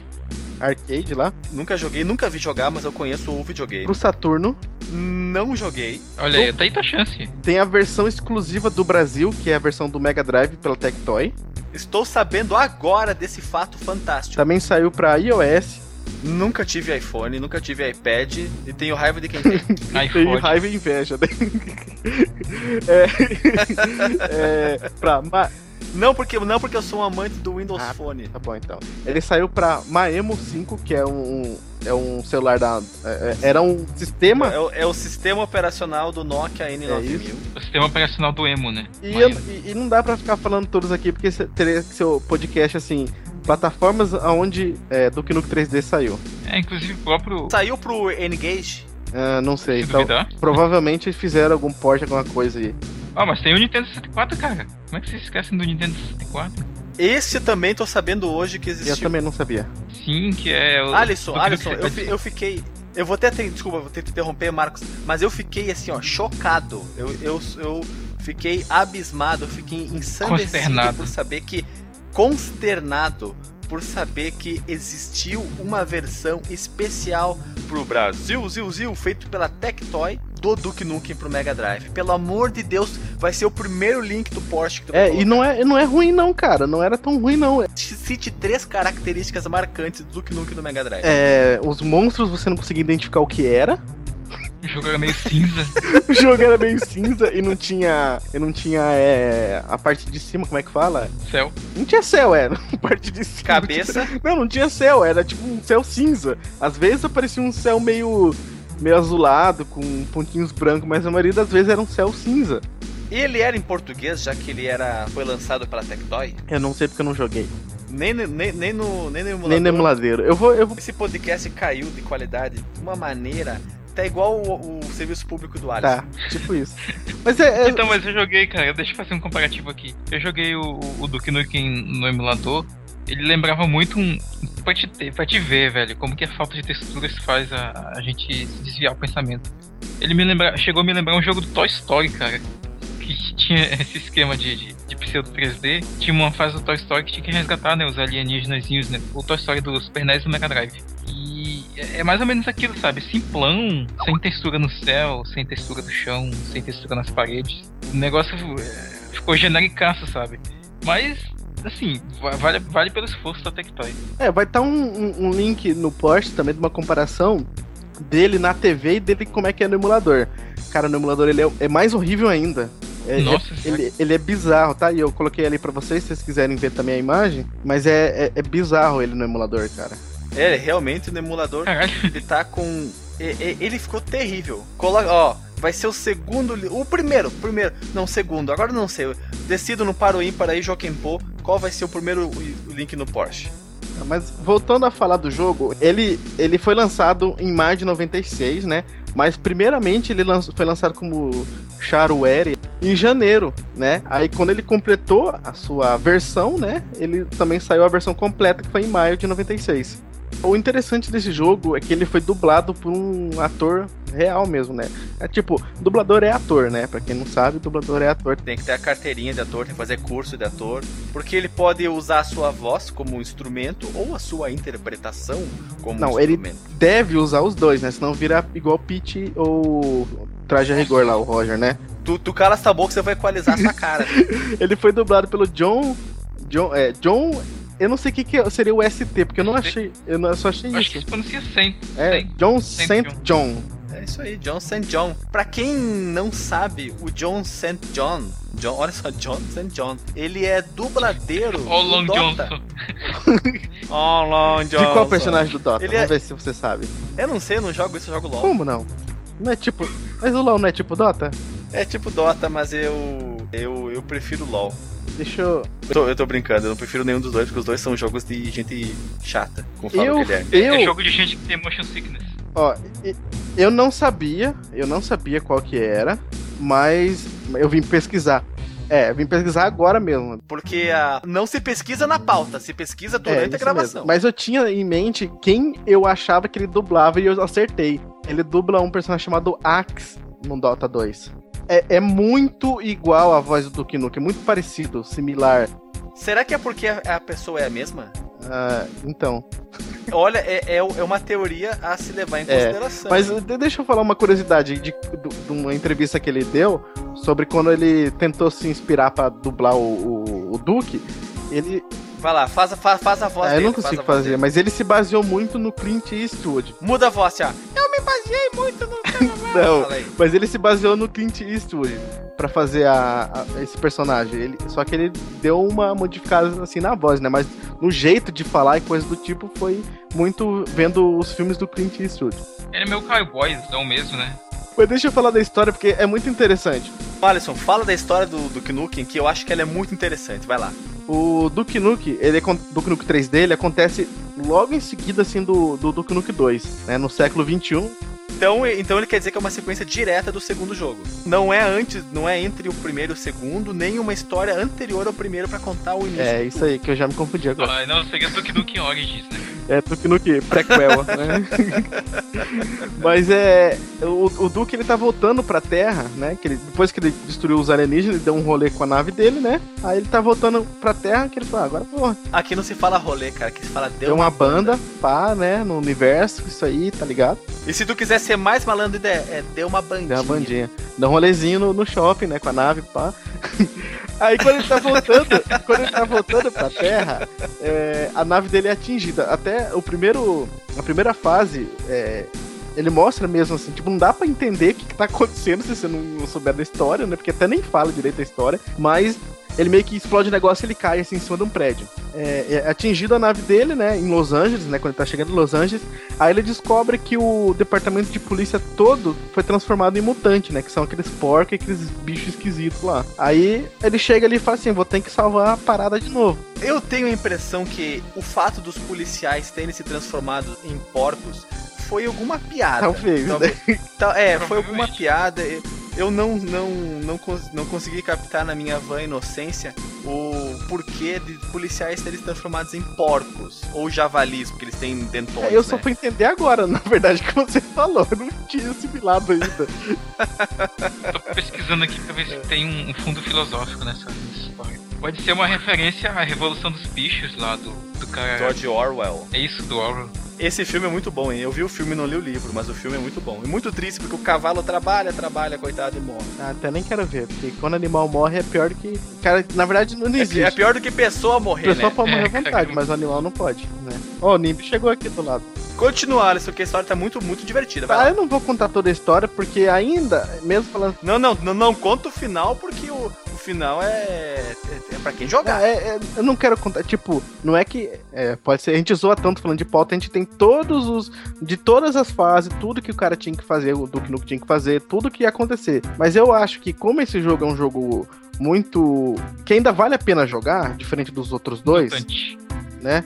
arcade lá, Nunca joguei, nunca vi jogar, mas eu conheço o videogame. pro Saturno. Não joguei. Olha aí, tá aí tua chance. Tem a versão exclusiva do Brasil, que é a versão do Mega Drive pela Tectoy. Estou sabendo agora desse fato fantástico. Também saiu pra iOS. Nunca tive iPhone, nunca tive iPad e tenho raiva de quem tem. Tem iPhone. raiva e inveja. né? é, é, pra Ma- não, porque, não porque eu sou um amante do Windows Ah, Phone. Tá bom, então. Ele saiu pra Maemo 5, que é um, é um celular da. é- é- era um sistema. É, o- é o sistema operacional do Nokia N9000. O sistema operacional do Emo, né? E, eu- e- e não dá pra ficar falando todos aqui, porque teria que ser o podcast assim. Plataformas aonde é, Duke Nukem 3D saiu. É, inclusive o próprio. Saiu pro N-Gage? Ah, não sei. Se Então, provavelmente fizeram algum port, alguma coisa aí. Ah, mas tem o Nintendo 64, cara. Como é que vocês esquecem do Nintendo 64? Esse também tô sabendo hoje que Eu existiu. também não sabia. Sim, que é o. Alisson, Alisson, eu, fi- eu fiquei. Eu vou até ter. Desculpa, vou ter que interromper, Marcos. Mas eu fiquei assim, ó, chocado. Eu, eu, eu fiquei abismado, eu fiquei ensandecido Consternado. por saber que. Consternado por saber que existiu uma versão especial pro Brasil, Zil, Zil, feito pela Tectoy do Duke Nukem pro Mega Drive. Pelo amor de Deus, vai ser o primeiro link do Porsche que tu vai É, e não é, não é ruim não, cara. Não era tão ruim não. Cite três características marcantes do Duke Nukem no Mega Drive. É, os monstros você não conseguia identificar o que era. O jogo era meio cinza. O jogo era meio cinza e não tinha. E não tinha é, a parte de cima, como é que fala? Céu. Não tinha céu, era. A parte de cima. Cabeça. Não, não tinha céu, era tipo um céu cinza. Às vezes aparecia um céu meio. meio azulado, com pontinhos brancos, mas a maioria das vezes era um céu cinza. Ele era em português, já que ele era foi lançado pela Tectoy? Eu não sei porque eu não joguei. Nem, no- nem, nem no, nem no emulador. Nem no emuladeiro. Eu vou. Eu vou... Esse podcast caiu de qualidade de uma maneira. Tá igual o, o serviço público do Alisson. Tá, tipo isso. Mas é, é- Então, mas eu joguei, cara, deixa eu fazer um comparativo aqui. Eu joguei o, o Duke Nukem no emulador. Ele lembrava muito um. Pra te, ter- pra te ver, velho, como que a falta de texturas faz a, a gente se desviar o pensamento. Ele me lembra, chegou a me lembrar um jogo do Toy Story, cara. Que tinha esse esquema de, de, de pseudo 3D. Tinha uma fase do Toy Story que tinha que resgatar, né? Os alienígenas, né? O Toy Story do Super NES e do Mega Drive. E é é mais ou menos aquilo, sabe? Simplão, sem textura no céu, sem textura no chão, sem textura nas paredes. O negócio é, ficou genericaço, sabe? Mas, assim, va- vale, vale pelo esforço da Tectoy. É, vai estar um, um- um link no post também de uma comparação dele na TV e dele como é que é no emulador. Cara, no emulador ele é, é mais horrível ainda. É- Nossa, é- ele, ele é bizarro, tá? E eu coloquei ali pra vocês, se vocês quiserem ver também a imagem. Mas é, é, é bizarro ele no emulador, cara. É, realmente no emulador Caralho. ele tá com. Ele ficou terrível. Coloca, ó, vai ser o segundo. O primeiro, primeiro. Não, segundo. Agora eu não sei. Decido no Paro Ímpar aí, Jokenpô, qual vai ser o primeiro link no Porsche. Mas voltando a falar do jogo, ele, ele foi lançado em maio de 96, né? Mas primeiramente ele lanç- foi lançado como Shareware em janeiro, né? Aí quando ele completou a sua versão, né? Ele também saiu a versão completa que foi em maio de 96. O interessante desse jogo é que ele foi dublado por um ator real mesmo, né? É tipo, dublador é ator, né? Pra quem não sabe, dublador é ator. Tem que ter a carteirinha de ator, tem que fazer curso de ator. Porque ele pode usar a sua voz como instrumento ou a sua interpretação como Não, ele instrumento. deve usar os dois, né? Senão vira igual Pete ou Traje a Rigor lá, o Roger, né? Tu, tu cala essa boca, você vai equalizar a sua cara. Ele foi dublado pelo John. John. É, John. Eu não sei o que, que seria o ST, porque eu não achei. Eu, não, eu só achei Acho que isso. se pronuncia sem. É, sem. John Saint St. John. É isso aí, John St. John. Pra quem não sabe, o John St. John, John, olha só, John St. John, ele é dubladeiro do Long Dota. Johnson. Oh, Long De qual Johnson. personagem do Dota? Ele Vamos é- ver se você sabe. Eu não sei, eu não jogo isso, eu jogo LOL. Como não? Não é tipo. Mas o LoL não é tipo Dota? É tipo Dota, mas eu. Eu, eu prefiro LOL. Deixa eu. Eu tô, eu tô brincando, eu não prefiro nenhum dos dois, porque os dois são jogos de gente chata, conforme Eu, o Guilherme. eu, É jogo de gente que tem motion sickness. ó, eu não sabia, eu não sabia qual que era, mas eu vim pesquisar. É, vim pesquisar agora mesmo. Porque a, não se pesquisa na pauta, se pesquisa É, durante a isso gravação. mesmo. Mas eu tinha em mente quem eu achava que ele dublava e eu acertei. Ele dubla um personagem chamado Axe no Dota 2. É, é muito igual a voz do Duke Nukem, é muito parecido, similar. Será que é porque a, a pessoa é a mesma? Ah, então. Olha, é, é, é uma teoria a se levar em É, consideração. Mas de- deixa eu falar uma curiosidade de, do- de uma entrevista que ele deu sobre quando ele tentou se inspirar pra dublar o, o, o Duke. Ele. Vai lá, faz, a- faz, faz a voz Ah, eu dele. não faz consigo fazer, dele. mas ele se baseou muito no Clint Eastwood. Muda a voz, já. Eu me baseei muito no Não, mas ele se baseou no Clint Eastwood pra fazer a, a- esse personagem. Ele, só que ele deu uma modificada assim na voz, né? Mas no jeito de falar e coisa do tipo foi muito vendo os filmes do Clint Eastwood. Ele é meu cowboyzão mesmo, né? Mas deixa eu falar da história porque é muito interessante. Alisson, fala da história do, do Knuckles, que eu acho que ela é muito interessante. Vai lá. O Duke Nukem, ele, acon- Duke Nukem 3D, ele acontece logo em seguida assim do, do Duke Nukem 2, né? No século 21. Então, então ele quer dizer que é uma sequência direta do segundo jogo. Não é antes, não é entre o primeiro e o segundo, nem uma história anterior ao primeiro pra contar o início. É isso aí que eu já me confundi agora. Ah, não, seria Duke Nukem Origins, né? É Duke Nukem prequel, né? Mas é. O, o Duke ele tá voltando pra Terra, né? Que ele, depois que ele destruiu os alienígenas, ele deu um rolê com a nave dele, né? Aí ele tá voltando pra Terra que ele falou, ah, agora pô, Aqui não se fala rolê, cara, aqui se fala deu, deu uma banda, pá, né? No universo, isso aí, tá ligado? E se tu quiser ser mais malandro, é, é deu uma bandinha. Deu uma bandinha. Dá um rolezinho no, no shopping, né? Com a nave, pá. Aí quando ele tá voltando, quando ele tá voltando pra Terra, é, a nave dele é atingida. Até o primeiro. A primeira fase, é, ele mostra mesmo assim, tipo, não dá pra entender o que, que tá acontecendo se você não, não souber da história, né? Porque até nem fala direito a história, mas ele meio que explode o negócio e ele cai assim em cima de um prédio. É, é atingido a nave dele, né? Em Los Angeles, né? Quando ele tá chegando em Los Angeles. Aí ele descobre que o departamento de polícia todo foi transformado em mutante, né? Que são aqueles porcos e aqueles bichos esquisitos lá. Aí ele chega ali e fala assim: vou ter que salvar a parada de novo. Eu tenho a impressão que o fato dos policiais terem se transformado em porcos foi alguma piada. Talvez, né? Tal- É, foi alguma piada. Eu não, não, não, não consegui captar na minha van inocência o porquê de policiais terem se transformados em porcos ou javalis, porque eles têm dentões. É, eu só né? fui entender agora, na verdade, que você falou. Eu não tinha assimilado ainda. Tô pesquisando aqui pra ver se tem um, um fundo filosófico nessa história. Pode ser uma referência à Revolução dos Bichos lá do, do cara. George Orwell. É isso, do Orwell. Esse filme é muito bom, hein? Eu vi o filme e não li o livro, mas o filme é muito bom. E muito triste porque o cavalo trabalha, trabalha, coitado, e morre. Ah, até nem quero ver, porque quando animal morre é pior do que. Cara, na verdade não É, existe. é pior do que pessoa morrer, Pessoa né? pode morrer É, à vontade, cara. mas o animal não pode, né? Ó, o Nimbi chegou aqui do lado. Continua, Alisson, que a história tá muito, muito divertida. Vai Ah, lá. eu não vou contar toda a história, porque ainda, mesmo falando. Não, não, não, não conta o final, porque o, o final é, é, é pra quem jogar. Ah, é- é- eu não quero contar, tipo, não é que. É, pode ser, a gente zoa tanto falando de pauta, a gente tem todos os. De todas as fases, tudo que o cara tinha que fazer, o Duke Nukem tinha que fazer, tudo que ia acontecer. Mas eu acho que, como esse jogo é um jogo muito. que ainda vale a pena jogar, diferente dos outros dois, Mutante. né?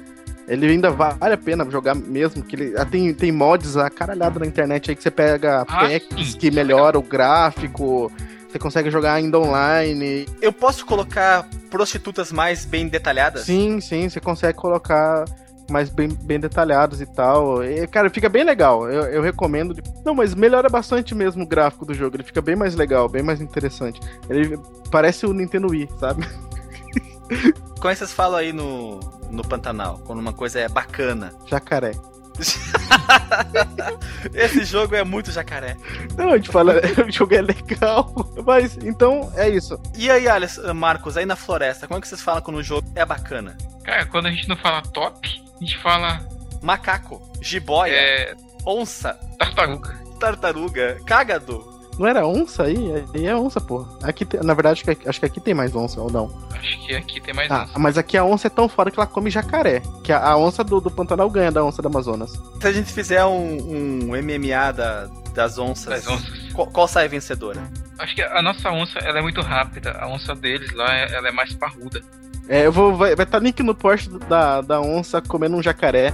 Ele ainda vale a pena jogar mesmo, que ele ah, tem, tem mods a caralhada na internet aí que você pega Ah, packs sim, que é melhora o gráfico, você consegue jogar ainda online. Eu posso colocar prostitutas mais bem detalhadas? Sim, sim, você consegue colocar mais bem, bem detalhados e tal. E, cara, fica bem legal. Eu, eu recomendo. Não, mas melhora bastante mesmo o gráfico do jogo. Ele fica bem mais legal, bem mais interessante. Ele parece o Nintendo Wii, sabe? Como é que vocês falam aí no, no Pantanal? Quando uma coisa é bacana. Jacaré. Esse jogo é muito jacaré. Não, a gente fala, o jogo é legal. Mas, então, é isso. E aí, Alisson, Marcos, aí na floresta, como é que vocês falam quando o jogo é bacana? Cara, quando a gente não fala top, a gente fala Macaco, jiboia, é, onça, tartaruga. tartaruga, cágado. Não era onça aí? Aí é onça, porra. Aqui, tem- na verdade, acho que, acho que aqui tem mais onça, ou não? Acho que aqui tem mais Ah, onça. mas aqui a onça é tão fora que ela come jacaré. Que a, a onça do, do Pantanal ganha da onça do Amazonas. Se a gente fizer um, um MMA da, das onças, Das onças. Qual, qual sai vencedora? Acho que a nossa onça ela é muito rápida. A onça deles lá é- ela é mais parruda. É, eu vou. Vai estar tá link no post da, da onça comendo um jacaré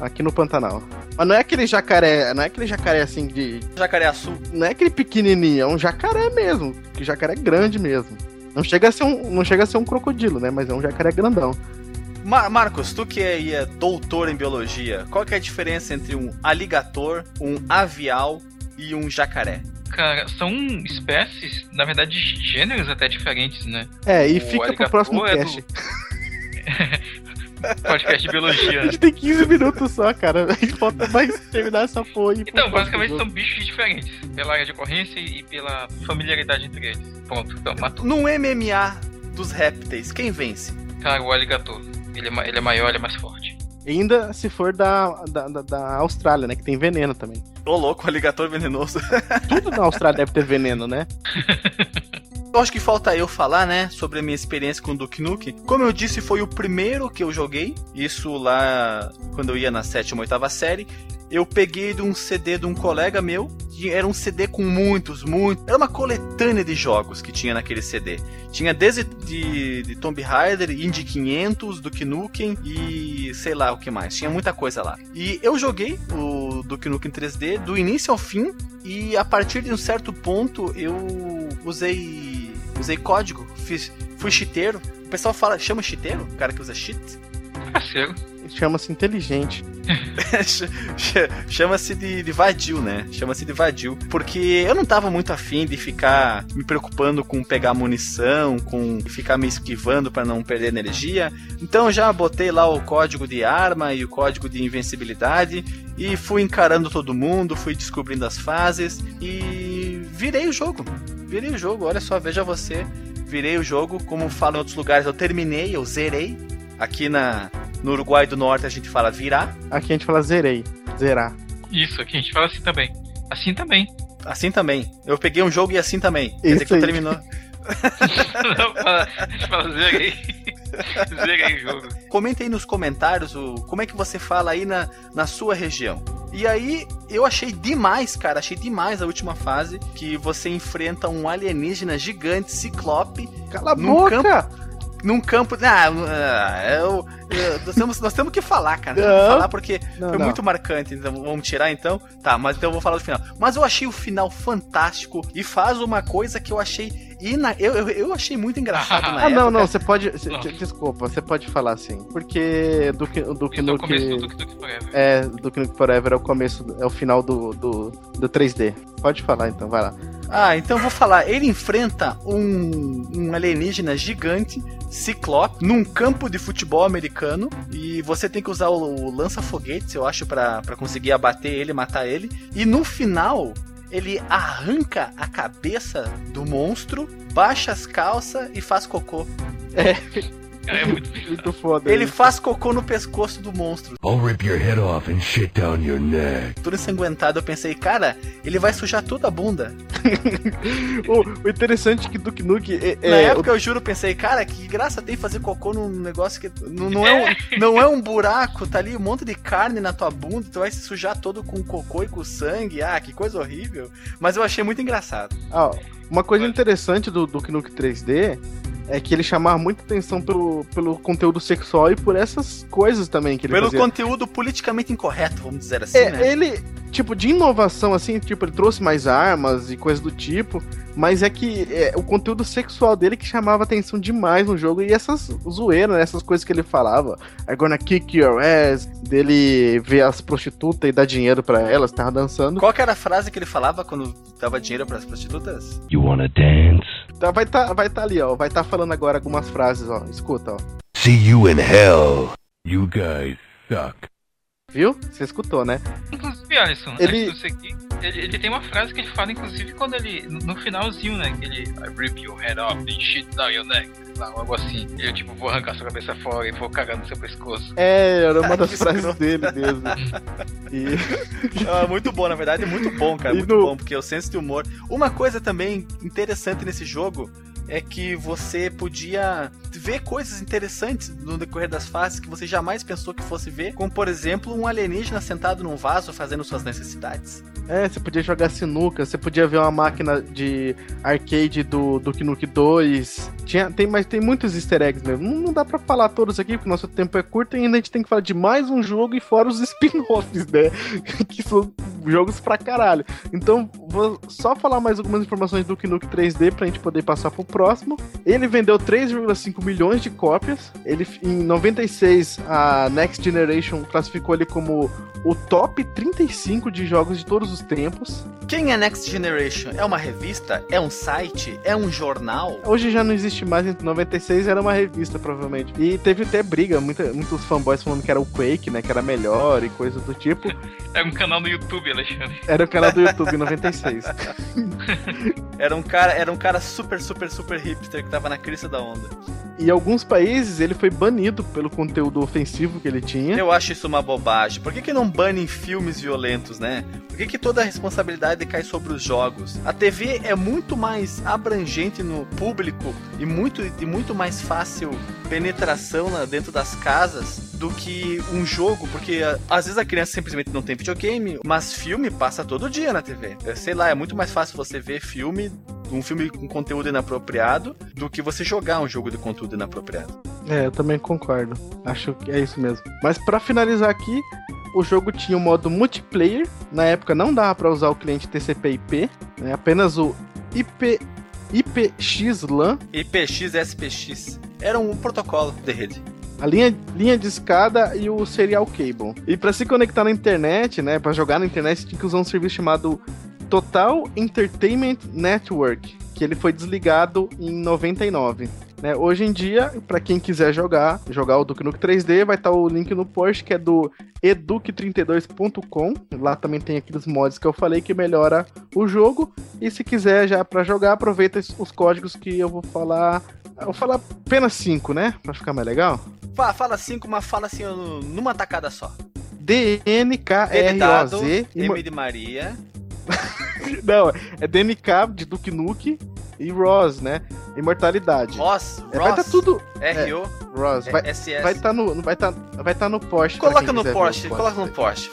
aqui no Pantanal. Mas não é aquele jacaré. Não é aquele jacaré assim de. Jacaré azul. Não é aquele pequenininho, é um jacaré mesmo. Que jacaré é grande mesmo. Não chega a ser um, não chega a ser um crocodilo, né? Mas é um jacaré grandão. Mar- Marcos, tu que é, é doutor em biologia, qual que é a diferença entre um aligator, um avial e um jacaré? Cara, são espécies, na verdade, gêneros até diferentes, né? É, e O fica pro próximo é do-. Podcast de biologia. A né? gente tem 15 minutos só, cara. A gente falta mais terminar essa porra. e Então, basicamente são bichos diferentes, pela área de ocorrência e pela familiaridade entre eles. Pronto, então matou. Num MMA dos répteis, quem vence? Cara, o aligator. Ele é, ele é maior, ele é mais forte. Ainda se for da, da, da, da Austrália, né? Que tem veneno também. Ô louco, aligator venenoso. Tudo na Austrália deve ter veneno, né? Acho que falta eu falar, né, sobre a minha experiência com o Duke Nukem. Como eu disse, foi o primeiro que eu joguei. Isso lá quando eu ia na sétima, oitava série. Eu peguei de um CD de um colega meu. que Era um CD com muitos, muitos. Era uma coletânea de jogos que tinha naquele CD. Tinha desde de, de Tomb Raider, Indy 500, Duke Nukem e sei lá o que mais. Tinha muita coisa lá. E eu joguei o Duke Nukem 3D do início ao fim. E a partir de um certo ponto eu usei usei código, fiz, fui chiteiro. O pessoal fala, chama chiteiro? O cara que usa cheat? Parceiro. Chama-se inteligente. Ch- ch- Chama-se de, de vadio, né? Chama-se de vadio. Porque eu não tava muito afim de ficar me preocupando com pegar munição, com ficar me esquivando para não perder energia. Então já botei lá o código de arma e o código de invencibilidade e fui encarando todo mundo, fui descobrindo as fases e virei o jogo. Virei o jogo, olha só, veja você. Virei o jogo, como falo em outros lugares, eu terminei, eu zerei. Aqui na, no Uruguai do Norte a gente fala virar. Aqui a gente fala zerei. Zerar. Isso, aqui a gente fala assim também. Assim também. Assim também. Eu peguei um jogo e assim também. Quer dizer Isso que aí. terminou. Não, fala- a gente fala zerei. zerei o jogo. Comenta aí nos comentários o, como é que você fala aí na, na sua região. E aí, eu achei demais, cara. Achei demais a última fase. Que você enfrenta um alienígena gigante, ciclope. Cala a boca! Num campo. Ah, eu, eu- nós, temos, nós temos que falar, cara. Temos que Não. falar porque Não, foi não. muito marcante. Então, vamos tirar então? Tá, mas então eu vou falar do final. Mas eu achei o final fantástico e faz uma coisa que eu achei. Ina... Eu, eu, eu achei muito engraçado na Ah, época. não, não, você pode. cê- desculpa, você pode falar assim. Porque Duke, o Duke Esse é o começo do Nukem. Duke Nukem Forever. É, Duke Nukem Forever é o começo, é o final do, do, do 3D. Pode falar então, vai lá. Ah, então eu vou falar. Ele enfrenta um, um alienígena gigante, ciclope, num campo de futebol americano. E você tem que usar o, o lança-foguetes, eu acho, pra conseguir abater ele, matar ele. E no final, ele arranca a cabeça do monstro, baixa as calças e faz cocô. Cara, é muito Muito foda. Ele isso. faz cocô no pescoço do monstro. I'll rip your head off and shit down your neck. Tudo ensanguentado, eu pensei, cara, ele vai sujar toda a bunda. o, o interessante é que Duke Nukem é, Na é, época eu juro, pensei, cara, que graça tem fazer cocô num negócio que não, não, é um, não é um buraco, tá ali um monte de carne na tua bunda, tu vai se sujar todo com cocô e com sangue, ah, que coisa horrível. Mas eu achei muito engraçado. Ah, uma coisa interessante do Duke Nukem 3D é que ele chamava muita atenção pelo, pelo conteúdo sexual e por essas coisas também que ele Pelo fazia. conteúdo politicamente incorreto, vamos dizer assim, É, né? ele, tipo, de inovação, assim, tipo, ele trouxe mais armas e coisas do tipo, mas é que é, o conteúdo sexual dele que chamava atenção demais no jogo, e essas zoeiras, né, essas coisas que ele falava, I'm gonna kick your ass, dele ver as prostitutas e dar dinheiro pra elas, tava dançando. Qual que era a frase que ele falava quando dava dinheiro pras prostitutas? You wanna dance? Tá, vai tá, vai tá ali, ó, vai tá falando agora algumas frases, ó, escuta, ó. See you in hell. You guys suck. Viu? Você escutou, né? Inclusive, Alisson, Ele- antes disso aqui, ele, ele tem uma frase que ele fala, inclusive, quando ele. No no finalzinho, né? Que ele. I rip your head off and shit down your neck. Lá, algo assim. Eu, tipo, vou arrancar sua cabeça fora e vou cagar no seu pescoço. É, era uma das frases escroto. dele mesmo. E... Ah, muito bom, na verdade, muito bom, cara. E Muito no- bom, porque o senso de humor. Uma coisa também interessante nesse jogo é que você podia ver coisas interessantes no decorrer das fases que você jamais pensou que fosse ver, como por exemplo um alienígena sentado num vaso fazendo suas necessidades. É, você podia jogar sinuca, você podia ver uma máquina de arcade do Duke Nukem 2. Tinha, tem, mas tem muitos easter eggs mesmo. Não, não dá pra falar todos aqui, porque nosso tempo é curto e ainda a gente tem que falar de mais um jogo e fora os spin-offs, né? que são jogos pra caralho. Então, vou só falar mais algumas informações do Duke Nukem 3D pra gente poder passar pro próximo. Ele vendeu 3,5 milhões de cópias. Ele, em 96, a Next Generation classificou ele como o top 35 de jogos de todos os tempos. Quem é Next Generation? É uma revista? É um site? É um jornal? Hoje já não existe mais, em 96 era uma revista, provavelmente. E teve até briga, muita, muitos fanboys falando que era o Quake, né? Que era melhor e coisa do tipo. É um canal no YouTube, Alexandre. Era o canal do YouTube em 96. Era um cara, era um cara super, super, super hipster que tava na crista da onda. E alguns países ele foi banido pelo conteúdo ofensivo que ele tinha. Eu acho isso uma bobagem. Por que, que não banem filmes violentos, né? Por que, que toda a responsabilidade cai sobre os jogos? A TV é muito mais abrangente no público e muito, e muito mais fácil penetração dentro das casas do que um jogo, porque às vezes a criança simplesmente não tem videogame, mas filme passa todo dia na TV. É, Sei lá, é muito mais fácil você ver filme, um filme com conteúdo inapropriado, do que você jogar um jogo de conteúdo inapropriado. É, eu também concordo. Acho que é isso mesmo. Mas pra finalizar aqui, o jogo tinha o modo multiplayer. Na época não dava pra usar o cliente TCP/IP, né? apenas o IP IPX-LAN, IPX, SPX. Era um protocolo de rede. a linha, linha de escada e o serial cable. E pra se conectar na internet, né, Pra jogar na internet, você tinha que usar um serviço chamado Total Entertainment Network, que ele foi desligado em 99. Né? Hoje em dia, pra quem quiser jogar, jogar o Duke Nukem 3D, vai estar o link no post que é do eduque32.com. Lá também tem aqueles mods que eu falei que melhora o jogo. E se quiser já pra jogar, aproveita os códigos que eu vou falar. Eu vou falar apenas 5, né? Pra ficar mais legal. Fa- Fala cinco, mas fala assim numa tacada só. D-N-K-R-O-Z. M de Maria. Não, é DNK de Duke Nukem e ROS, né? Imortalidade. Ross, É, vai Ross, tá tudo. R.O. Ross, É, vai SS. vai tá no, vai tá, vai tá no Porsche. Coloca no Porsche, coloca no Porsche.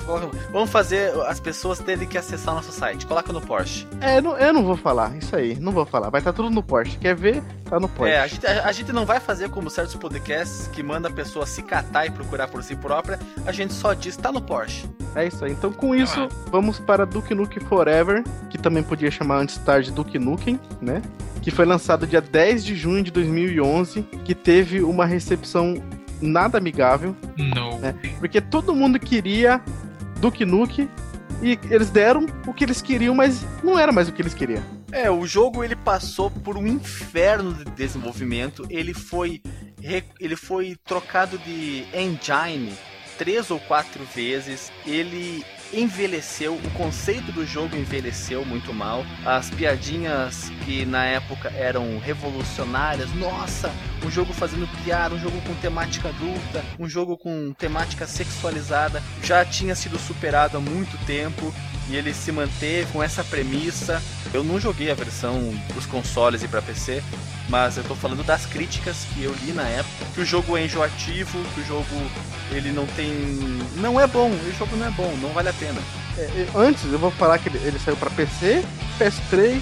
Vamos fazer as pessoas terem que acessar nosso site. Coloca no Porsche. É, não, eu não vou falar, isso aí, não vou falar. Vai estar tudo no Porsche. Quer ver? Tá no Porsche. É, a gente, a, a gente não vai fazer como certos podcasts que manda a pessoa se catar e procurar por si própria. A gente só diz, tá no Porsche. É isso aí. Então, com isso, vamos para Duke Nukem Forever, que também podia chamar antes tarde Duke Nukem, né? Que foi lançado dia 10 de junho de 2011, que teve uma recepção nada amigável, Não. né? Porque todo mundo queria Duke Nukem e eles deram o que eles queriam, mas não era mais o que eles queriam. É, o jogo ele passou por um inferno de desenvolvimento. Ele foi ele foi trocado de engine três ou quatro vezes. Ele envelheceu, o conceito do jogo envelheceu muito mal. As piadinhas que na época eram revolucionárias, nossa, um jogo fazendo piada, um jogo com temática adulta, um jogo com temática sexualizada, já tinha sido superado há muito tempo e ele se manteve com essa premissa. Eu não joguei a versão dos consoles e para PC, mas eu tô falando das críticas que eu li na época, que o jogo é enjoativo, que o jogo ele não tem, não é bom, o jogo não é bom, não vale a pena. É, antes, eu vou falar que ele, ele saiu para PC, PS3,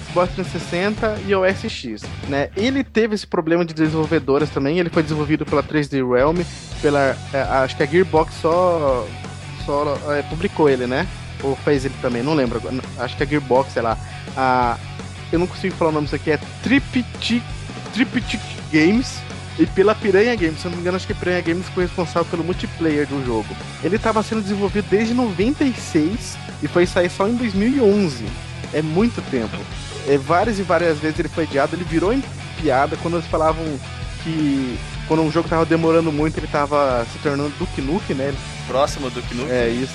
Xbox 360 e OS X, né? Ele teve esse problema de desenvolvedoras também, ele foi desenvolvido pela 3D Realm, pela, é, acho que a Gearbox só, só é, publicou ele, né? Ou fez ele também, não lembro agora, acho que a Gearbox, sei lá, a, eu não consigo falar o nome disso aqui, é Triptych Games, e pela Piranha Games, se eu não me engano, acho que a Piranha Games foi responsável pelo multiplayer do jogo. Ele estava sendo desenvolvido desde 96 e foi sair só em 2011. É muito tempo. É, várias e várias vezes ele foi adiado, ele virou em piada quando eles falavam que quando um jogo tava demorando muito, ele tava se tornando Duke Nukem, né? Próximo do Duke Nukem. É isso.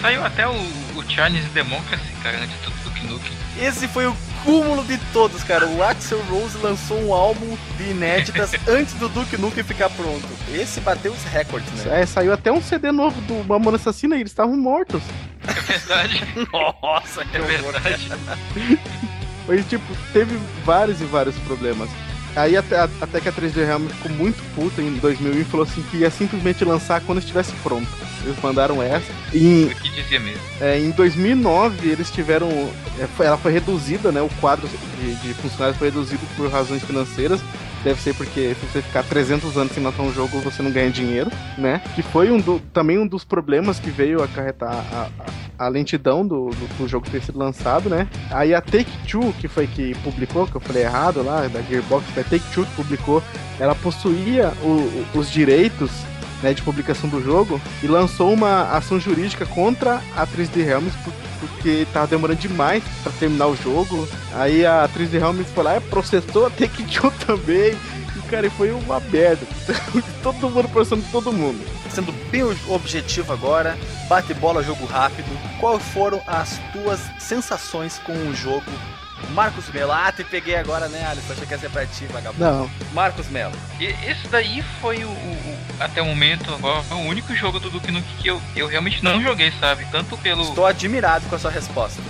Saiu até o, o Chinese Democracy, cara, antes do Duke Nukem. Esse foi o cúmulo de todos, cara. O Axel Rose lançou um álbum de inéditas antes do Duke Nukem ficar pronto. Esse bateu os recordes, né? É, saiu até um CD novo do Mamona Assassina e eles estavam mortos. É verdade. Nossa, que É horror. verdade. Foi tipo, teve vários e vários problemas. Aí até, até que a 3D Realm ficou muito puta em 2001 e falou assim que ia simplesmente lançar quando estivesse pronto. Eles mandaram essa. E O que dizia mesmo. é, em 2009 eles tiveram. é, ela foi reduzida, né? O quadro de, de funcionários foi reduzido por razões financeiras. Deve ser porque se você ficar 300 anos sem lançar um jogo, você não ganha dinheiro, né? Que foi um do- também um dos problemas que veio acarretar a, a, a lentidão do, do, do jogo ter sido lançado, né? Aí a Take-Two, que foi que publicou, que eu falei errado lá, da Gearbox, foi a Take-Two que publicou, ela possuía o- o- os direitos né, de publicação do jogo e lançou uma ação jurídica contra a 3D Realms por- porque tava demorando demais pra terminar o jogo. Aí a 3D Realms foi lá e processou a Take-Two também. E, cara, foi uma merda. todo mundo processando todo mundo. Sendo bem objetivo agora, bate bola, jogo rápido. Quais foram as tuas sensações com o jogo? Marcos Melo. Ah, te peguei agora, né, Alisson? Achei que ia ser pra ti, vagabundo. Não. Marcos Melo. E esse daí foi o, o- o- até o momento agora, foi o único jogo do Duke Nukem que eu, eu realmente não joguei, sabe? Tanto pelo. Estou admirado com a sua resposta.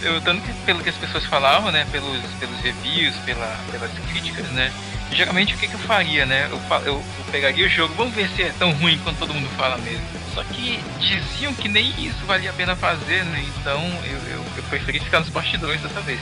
Eu, tanto que pelo que as pessoas falavam, né? Pelos, pelos reviews, pela, pelas críticas, né? Geralmente o que, que eu faria, né? Eu, eu, eu pegaria o jogo, vamos ver se é tão ruim quanto todo mundo fala mesmo. Só que diziam que nem isso valia a pena fazer, né? Então eu, eu, eu preferi ficar nos bastidores dessa vez.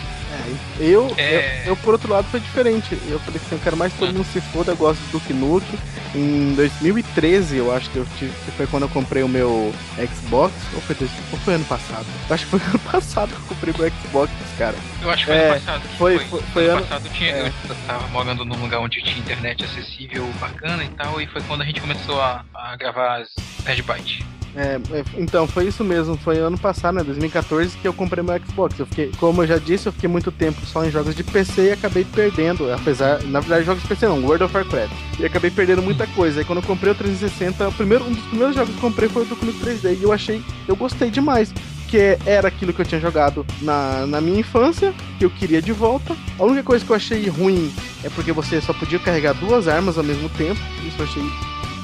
Eu, É. eu, eu, por outro lado, foi diferente. Eu falei assim, eu quero mais todo mundo se foda, eu gosto do Duke. Em 2013, eu acho que, eu tive, que foi quando eu comprei o meu Xbox. Ou foi, ou foi ano passado? Eu acho que foi ano passado que eu comprei meu Xbox, cara. Eu acho que foi É, ano passado. que foi- foi- foi ano ano- passado. Tinha, é. Eu tava morando num lugar onde tinha internet acessível bacana e tal, e foi quando a gente começou a, a gravar as Red Byte. É, é, então, foi isso mesmo. Foi ano passado, né? 2014, que eu comprei meu Xbox. Eu fiquei, como eu já disse, eu fiquei muito tempo só em jogos de PC e acabei perdendo. Apesar, na verdade, jogos de PC não, World of Warcraft. E acabei perdendo muita coisa. Aí quando eu comprei o 360, o primeiro, um dos primeiros jogos que eu comprei foi o Duke Nukem 3D. E eu achei, eu gostei demais. Porque era aquilo que eu tinha jogado na, na minha infância, que eu queria de volta. A única coisa que eu achei ruim é porque você só podia carregar duas armas ao mesmo tempo. Isso eu achei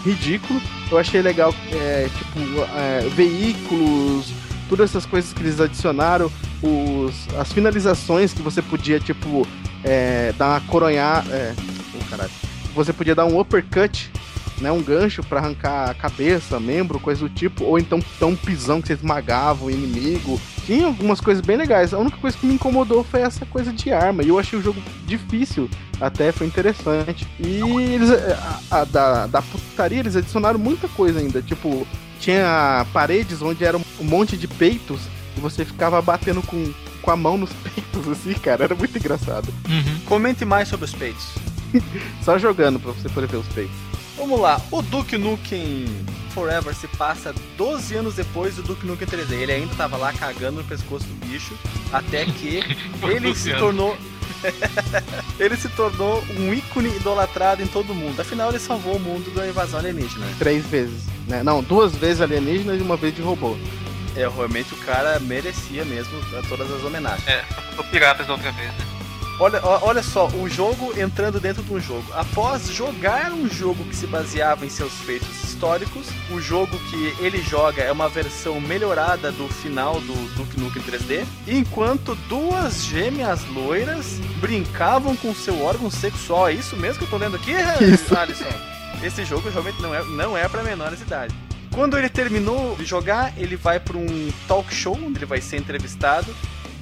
ridículo. Eu achei legal, é, tipo, é, veículos, todas essas coisas que eles adicionaram, os, as finalizações que você podia, tipo, é, dar uma coronhar. É, oh. Você podia dar um uppercut, né? Um gancho pra arrancar a cabeça, membro, coisa do tipo, ou então um pisão que você esmagava o inimigo. Tinha algumas coisas bem legais. A única coisa que me incomodou foi essa coisa de arma. E eu achei o jogo difícil, até foi interessante. E eles, a, a- da, da putaria, eles adicionaram muita coisa ainda. Tipo, tinha paredes onde era um monte de peitos e você ficava batendo com, com a mão nos peitos, assim, cara. Era muito engraçado. Comente mais sobre os peitos. Só jogando pra você poder ver os peitos. Vamos lá, o Duke Nukem Forever se passa 12 anos depois do Duke Nukem 3D. Ele ainda tava lá cagando no pescoço do bicho, até que ele 12 se tornou. ele se tornou um ícone idolatrado em todo mundo. Afinal, ele salvou o mundo da invasão alienígena. Três vezes, né? Não, duas vezes alienígena e uma vez de robô. É, realmente o cara merecia mesmo todas as homenagens. É, o Piratas da outra vez, né? Olha, olha só, o jogo entrando dentro de um jogo. Após jogar um jogo que se baseava em seus feitos históricos, o jogo que ele joga é uma versão melhorada do final do Duke Nukem 3D, enquanto duas gêmeas loiras brincavam com seu órgão sexual. É isso mesmo que eu tô lendo aqui, Isso. Alisson? Esse jogo realmente não é, não é para menores de idade. Quando ele terminou de jogar, ele vai para um talk show onde ele vai ser entrevistado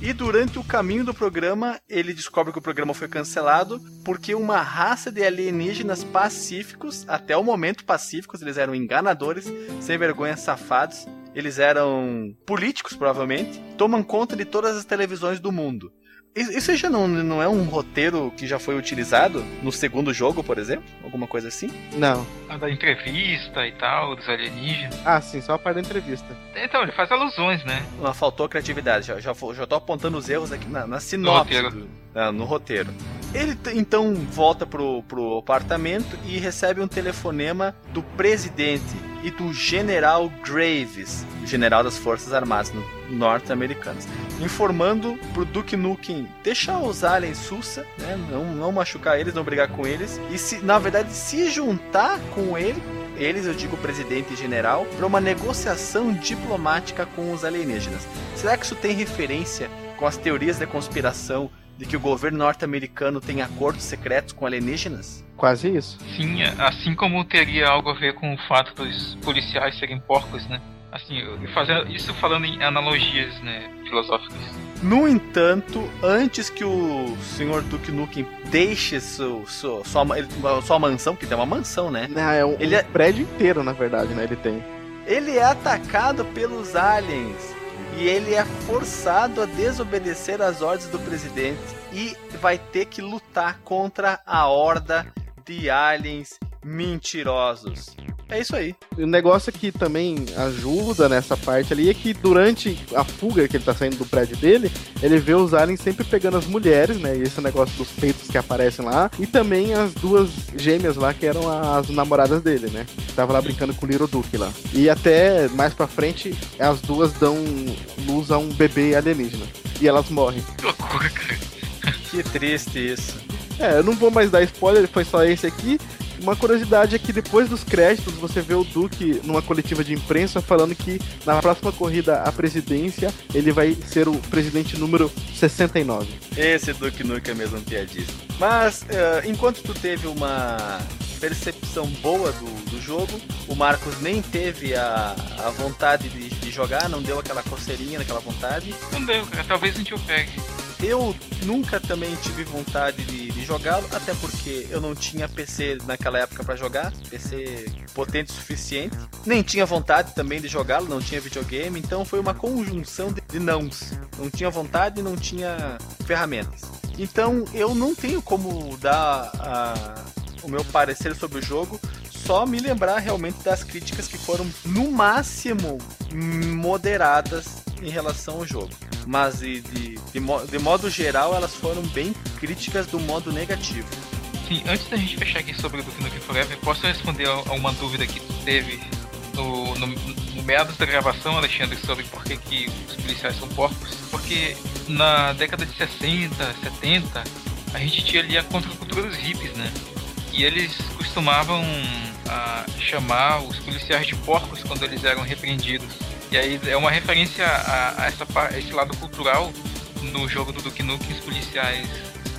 e durante o caminho do programa, ele descobre que o programa foi cancelado porque uma raça de alienígenas pacíficos, até o momento pacíficos, eles eram enganadores, sem vergonha, safados, eles eram políticos, provavelmente, tomam conta de todas as televisões do mundo. Isso já não, não é um roteiro que já foi utilizado no segundo jogo, por exemplo? Alguma coisa assim? Não. A da entrevista e tal, dos alienígenas. Ah, sim, só a parte da entrevista. Então, ele faz alusões, né? Não, faltou criatividade. Já, já, já tô apontando os erros aqui na, na sinopse. roteiro. do- ah, no roteiro. Ele então volta pro, pro apartamento e recebe um telefonema do presidente e do general Graves, general das Forças Armadas no- norte-americanas, informando pro Duke Nukem deixar os aliens sussa, né, não, não machucar eles, não brigar com eles, e se, na verdade se juntar com ele eles, eu digo presidente e general, para uma negociação diplomática com os alienígenas. Será que isso tem referência com as teorias da conspiração de que o governo norte-americano tem acordos secretos com alienígenas? Quase isso. Sim, assim como teria algo a ver com o fato dos policiais serem porcos, né? Assim, fazendo isso falando em analogias, né, filosóficas. No entanto, antes que o Sr. Duke Nukem deixe seu, seu- sua, sua mansão, que tem uma mansão, né? Não, é um, Ele um é- prédio inteiro, na verdade, né? Ele tem. Ele é atacado pelos aliens e ele é forçado a desobedecer às ordens do presidente e vai ter que lutar contra a horda de aliens mentirosos. É isso aí. O negócio que também ajuda nessa parte ali é que durante a fuga que ele tá saindo do prédio dele, ele vê os aliens sempre pegando as mulheres, né? E esse negócio dos peitos que aparecem lá. E também as duas gêmeas lá, que eram as namoradas dele, né? Que tava lá brincando com o Little Duke lá. E até mais pra frente, as duas dão luz a um bebê alienígena. E elas morrem. Que loucura, cara. Que triste isso. É, eu não vou mais dar spoiler, foi só esse aqui. Uma curiosidade é que depois dos créditos você vê o Duque numa coletiva de imprensa falando que na próxima corrida à presidência ele vai ser o presidente número 69. Esse Duke Nukem é mesmo um piadista. Mas, eh, enquanto tu teve uma percepção boa do, do jogo, o Marcos nem teve a, a vontade de, de jogar, não deu aquela coceirinha, aquela vontade. Não deu, cara. Talvez a gente o pegue. Eu nunca também tive vontade de, de jogá-lo, até porque eu não tinha PC naquela época pra jogar, PC potente o suficiente. Nem tinha vontade também de jogá-lo, não tinha videogame, então foi uma conjunção de, de nãos. Não tinha vontade e não tinha ferramentas. Então eu não tenho como dar a- o meu parecer sobre o jogo, só me lembrar realmente das críticas que foram no máximo moderadas em relação ao jogo. Mas de, de, de, de modo geral elas foram bem críticas do modo negativo. Sim, antes da gente fechar aqui sobre o Duke Nukem Forever, posso responder a uma dúvida que teve no, no, no meados da gravação, Alexandre, sobre por que, que os policiais são porcos? Porque na década de 60, 70, a gente tinha ali a contracultura dos hippies, né? E eles costumavam ah, chamar os policiais de porcos quando eles eram repreendidos. E aí é uma referência a, a essa, a esse lado cultural no jogo do Duke Nukem os policiais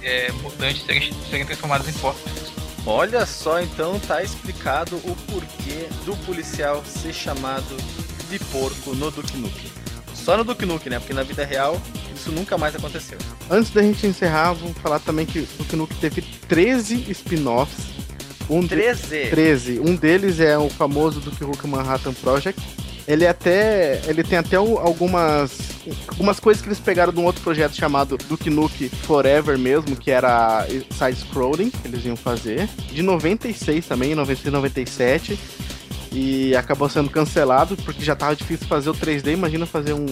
é, mutantes serem, serem transformados em porcos. Olha só, então tá explicado o porquê do policial ser chamado de porco no Duke Nukem. Só no Duke Nukem, né? Porque na vida real isso nunca mais aconteceu. Antes da gente encerrar, vamos falar também que o Duke Nukem teve 13 spin-offs. Um de- 13. 13. Um deles é o famoso Duke Nukem Manhattan Project. Ele é até. Ele tem até algumas. Algumas coisas que eles pegaram de um outro projeto chamado Duke Nukem Forever mesmo, que era side-scrolling, que eles iam fazer. De 96 também, 96 97. E acabou sendo cancelado porque já tava difícil fazer o 3D. Imagina fazer um,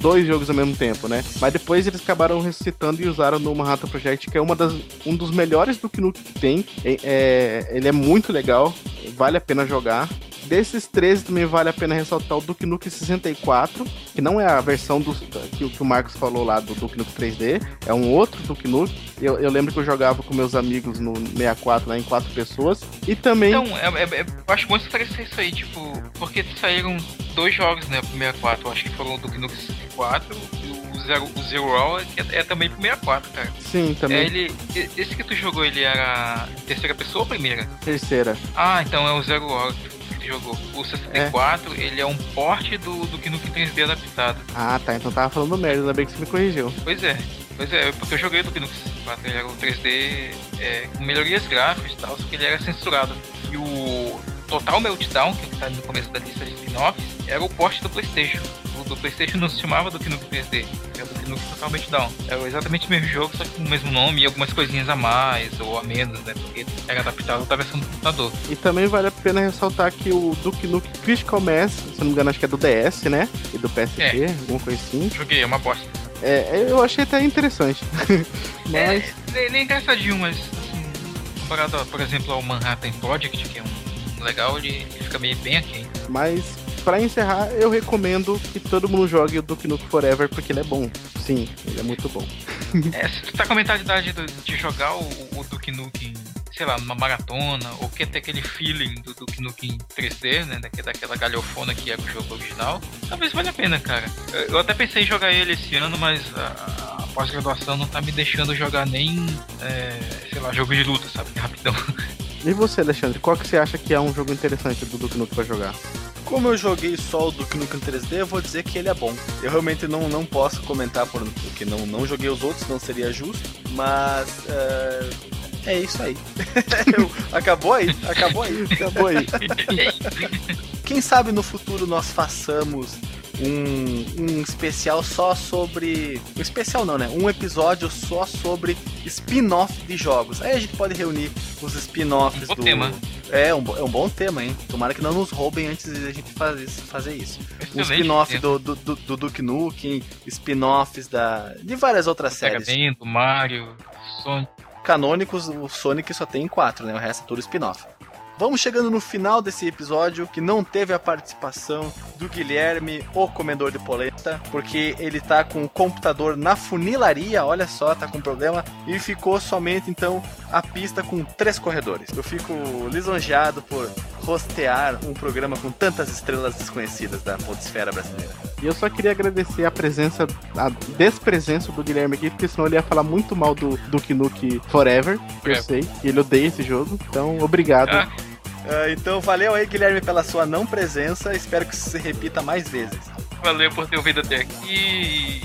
dois jogos ao mesmo tempo, né? Mas depois eles acabaram ressuscitando e usaram no Manhattan Project, que é uma das, um dos melhores Duke Nukem que tem. É- é- ele é muito legal, vale a pena jogar. Desses 13 também vale a pena ressaltar o Duke Nukem 64, que não é a versão do, que, o- que o Marcos falou lá do Duke Nukem 3D, é um outro Duke Nukem. Eu, eu lembro que eu jogava com meus amigos no 64, lá em quatro pessoas. E também. Então, é, é- é- eu acho bom esclarecer isso aí, tipo, porque saíram dois jogos, né, pro 64. Eu acho que foram o Duke Nukem 64 e o Zero, o Zero que é, é também pro 64, cara. Sim, também. É, ele, esse que tu jogou, ele era terceira pessoa ou primeira? Terceira. Ah, então é o Zero Hour que jogou. O 64, ele é um porte do, do Nukem 3D adaptado. Ah, tá. Então tava falando merda, ainda bem que você me corrigiu. Pois é, pois é, porque eu joguei o Nukem 64, ele era o 3D é, com melhorias gráficas e tal, só que ele era censurado. E o Total Meltdown, que tá no começo da lista de spin-offs, era o porte do Playstation. Do Playstation não se chamava Duke Nukem 3D, era Duke Nukem Total Meltdown. Era exatamente o mesmo jogo, só que com o mesmo nome e algumas coisinhas a mais ou a menos, né, porque era adaptado da versão do computador. E também vale a pena ressaltar que o Duke Nukem Critical Mass, se não me engano, acho que é do DS, né? E do PSP, É. alguma coisa assim. Joguei, é uma bosta. É, eu achei até interessante. Mas. Nem, nem engraçadinho, mas assim, comparado, por exemplo, ao Manhattan Project, que é um legal, ele, ele fica meio bem aqui. Mas, pra encerrar, eu recomendo que todo mundo jogue o Duke Nukem Forever, porque ele é bom. Sim, ele é muito bom. É, se tu tá com a mentalidade do- de jogar o, o Duke Nukem, sei lá, numa maratona, ou quer ter aquele feeling do Duke Nukem 3D, né, daque- daquela galhofona que era o jogo original, talvez valha a pena, cara. Eu, eu até pensei em jogar ele esse ano, mas a, a pós-graduação não tá me deixando jogar nem, é, sei lá, jogo de luta, sabe, rapidão. E você, Alexandre, qual que você acha que é um jogo interessante do Duke Nukem pra jogar? Como eu joguei só o Duke Nukem 3D, eu vou dizer que ele é bom. Eu realmente não, não posso comentar por- porque não, não joguei os outros, não seria justo, mas é, é isso aí. Acabou aí, acabou aí. Acabou aí. Quem sabe no futuro nós façamos um, um especial só sobre. Um especial não, né? Um episódio só sobre spin-off de jogos. Aí a gente pode reunir os spin-offs Um do. tema. É um, é um bom tema, hein? Tomara que não nos roubem antes de a gente fazer, fazer isso. Um spin-off do, do, do, do Duke Nukem, spin-offs da, de várias outras Mega séries. Do Mario, Sonic. Canônicos, o Sonic só tem quatro, né? O resto é tudo spin-off. Vamos chegando no final desse episódio que não teve a participação do Guilherme, o comedor de polenta, porque ele tá com o computador na funilaria, olha só, tá com problema, e ficou somente então a pista com três corredores. Eu fico lisonjeado por rostear um programa com tantas estrelas desconhecidas da podesfera brasileira. E eu só queria agradecer a presença, a despresença do Guilherme aqui, porque senão ele ia falar muito mal do Duke Nukem Forever, que eu É. sei. E ele odeia esse jogo. Então, obrigado. Ah, Ah, então valeu aí, Guilherme, pela sua não presença. Espero que isso se repita mais vezes. valeu por ter ouvido até aqui.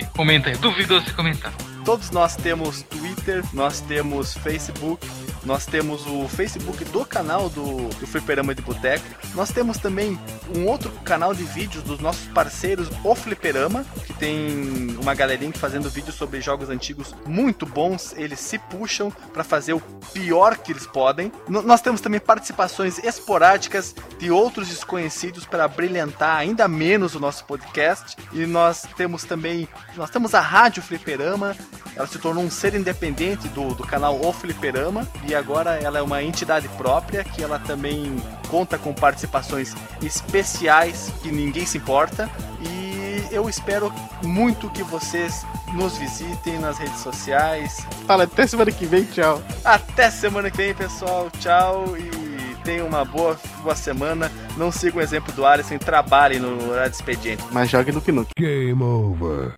E Comenta aí, duvidoso comentar. Todos nós temos Twitter, nós temos Facebook, nós temos o Facebook do canal do, do Fliperama de Boteco. Nós temos também um outro canal de vídeos dos nossos parceiros, o Fliperama, que tem uma galerinha fazendo vídeos sobre jogos antigos muito bons. Eles se puxam para fazer o pior que eles podem. N- nós temos também participações esporádicas de outros desconhecidos para brilhantar ainda menos o nosso podcast. E nós temos também, nós temos a Rádio Fliperama, ela se tornou um ser independente do, do canal O Fliperama e agora ela é uma entidade própria que ela também conta com participações especiais que ninguém se importa e eu espero muito que vocês nos visitem nas redes sociais. Fala, até semana que vem, tchau. Até semana que vem, pessoal. Tchau e tenham uma boa, boa semana. Não sigam o exemplo do Alisson trabalhem no horário de expediente. Mas jogue Duke Nukem. Game over.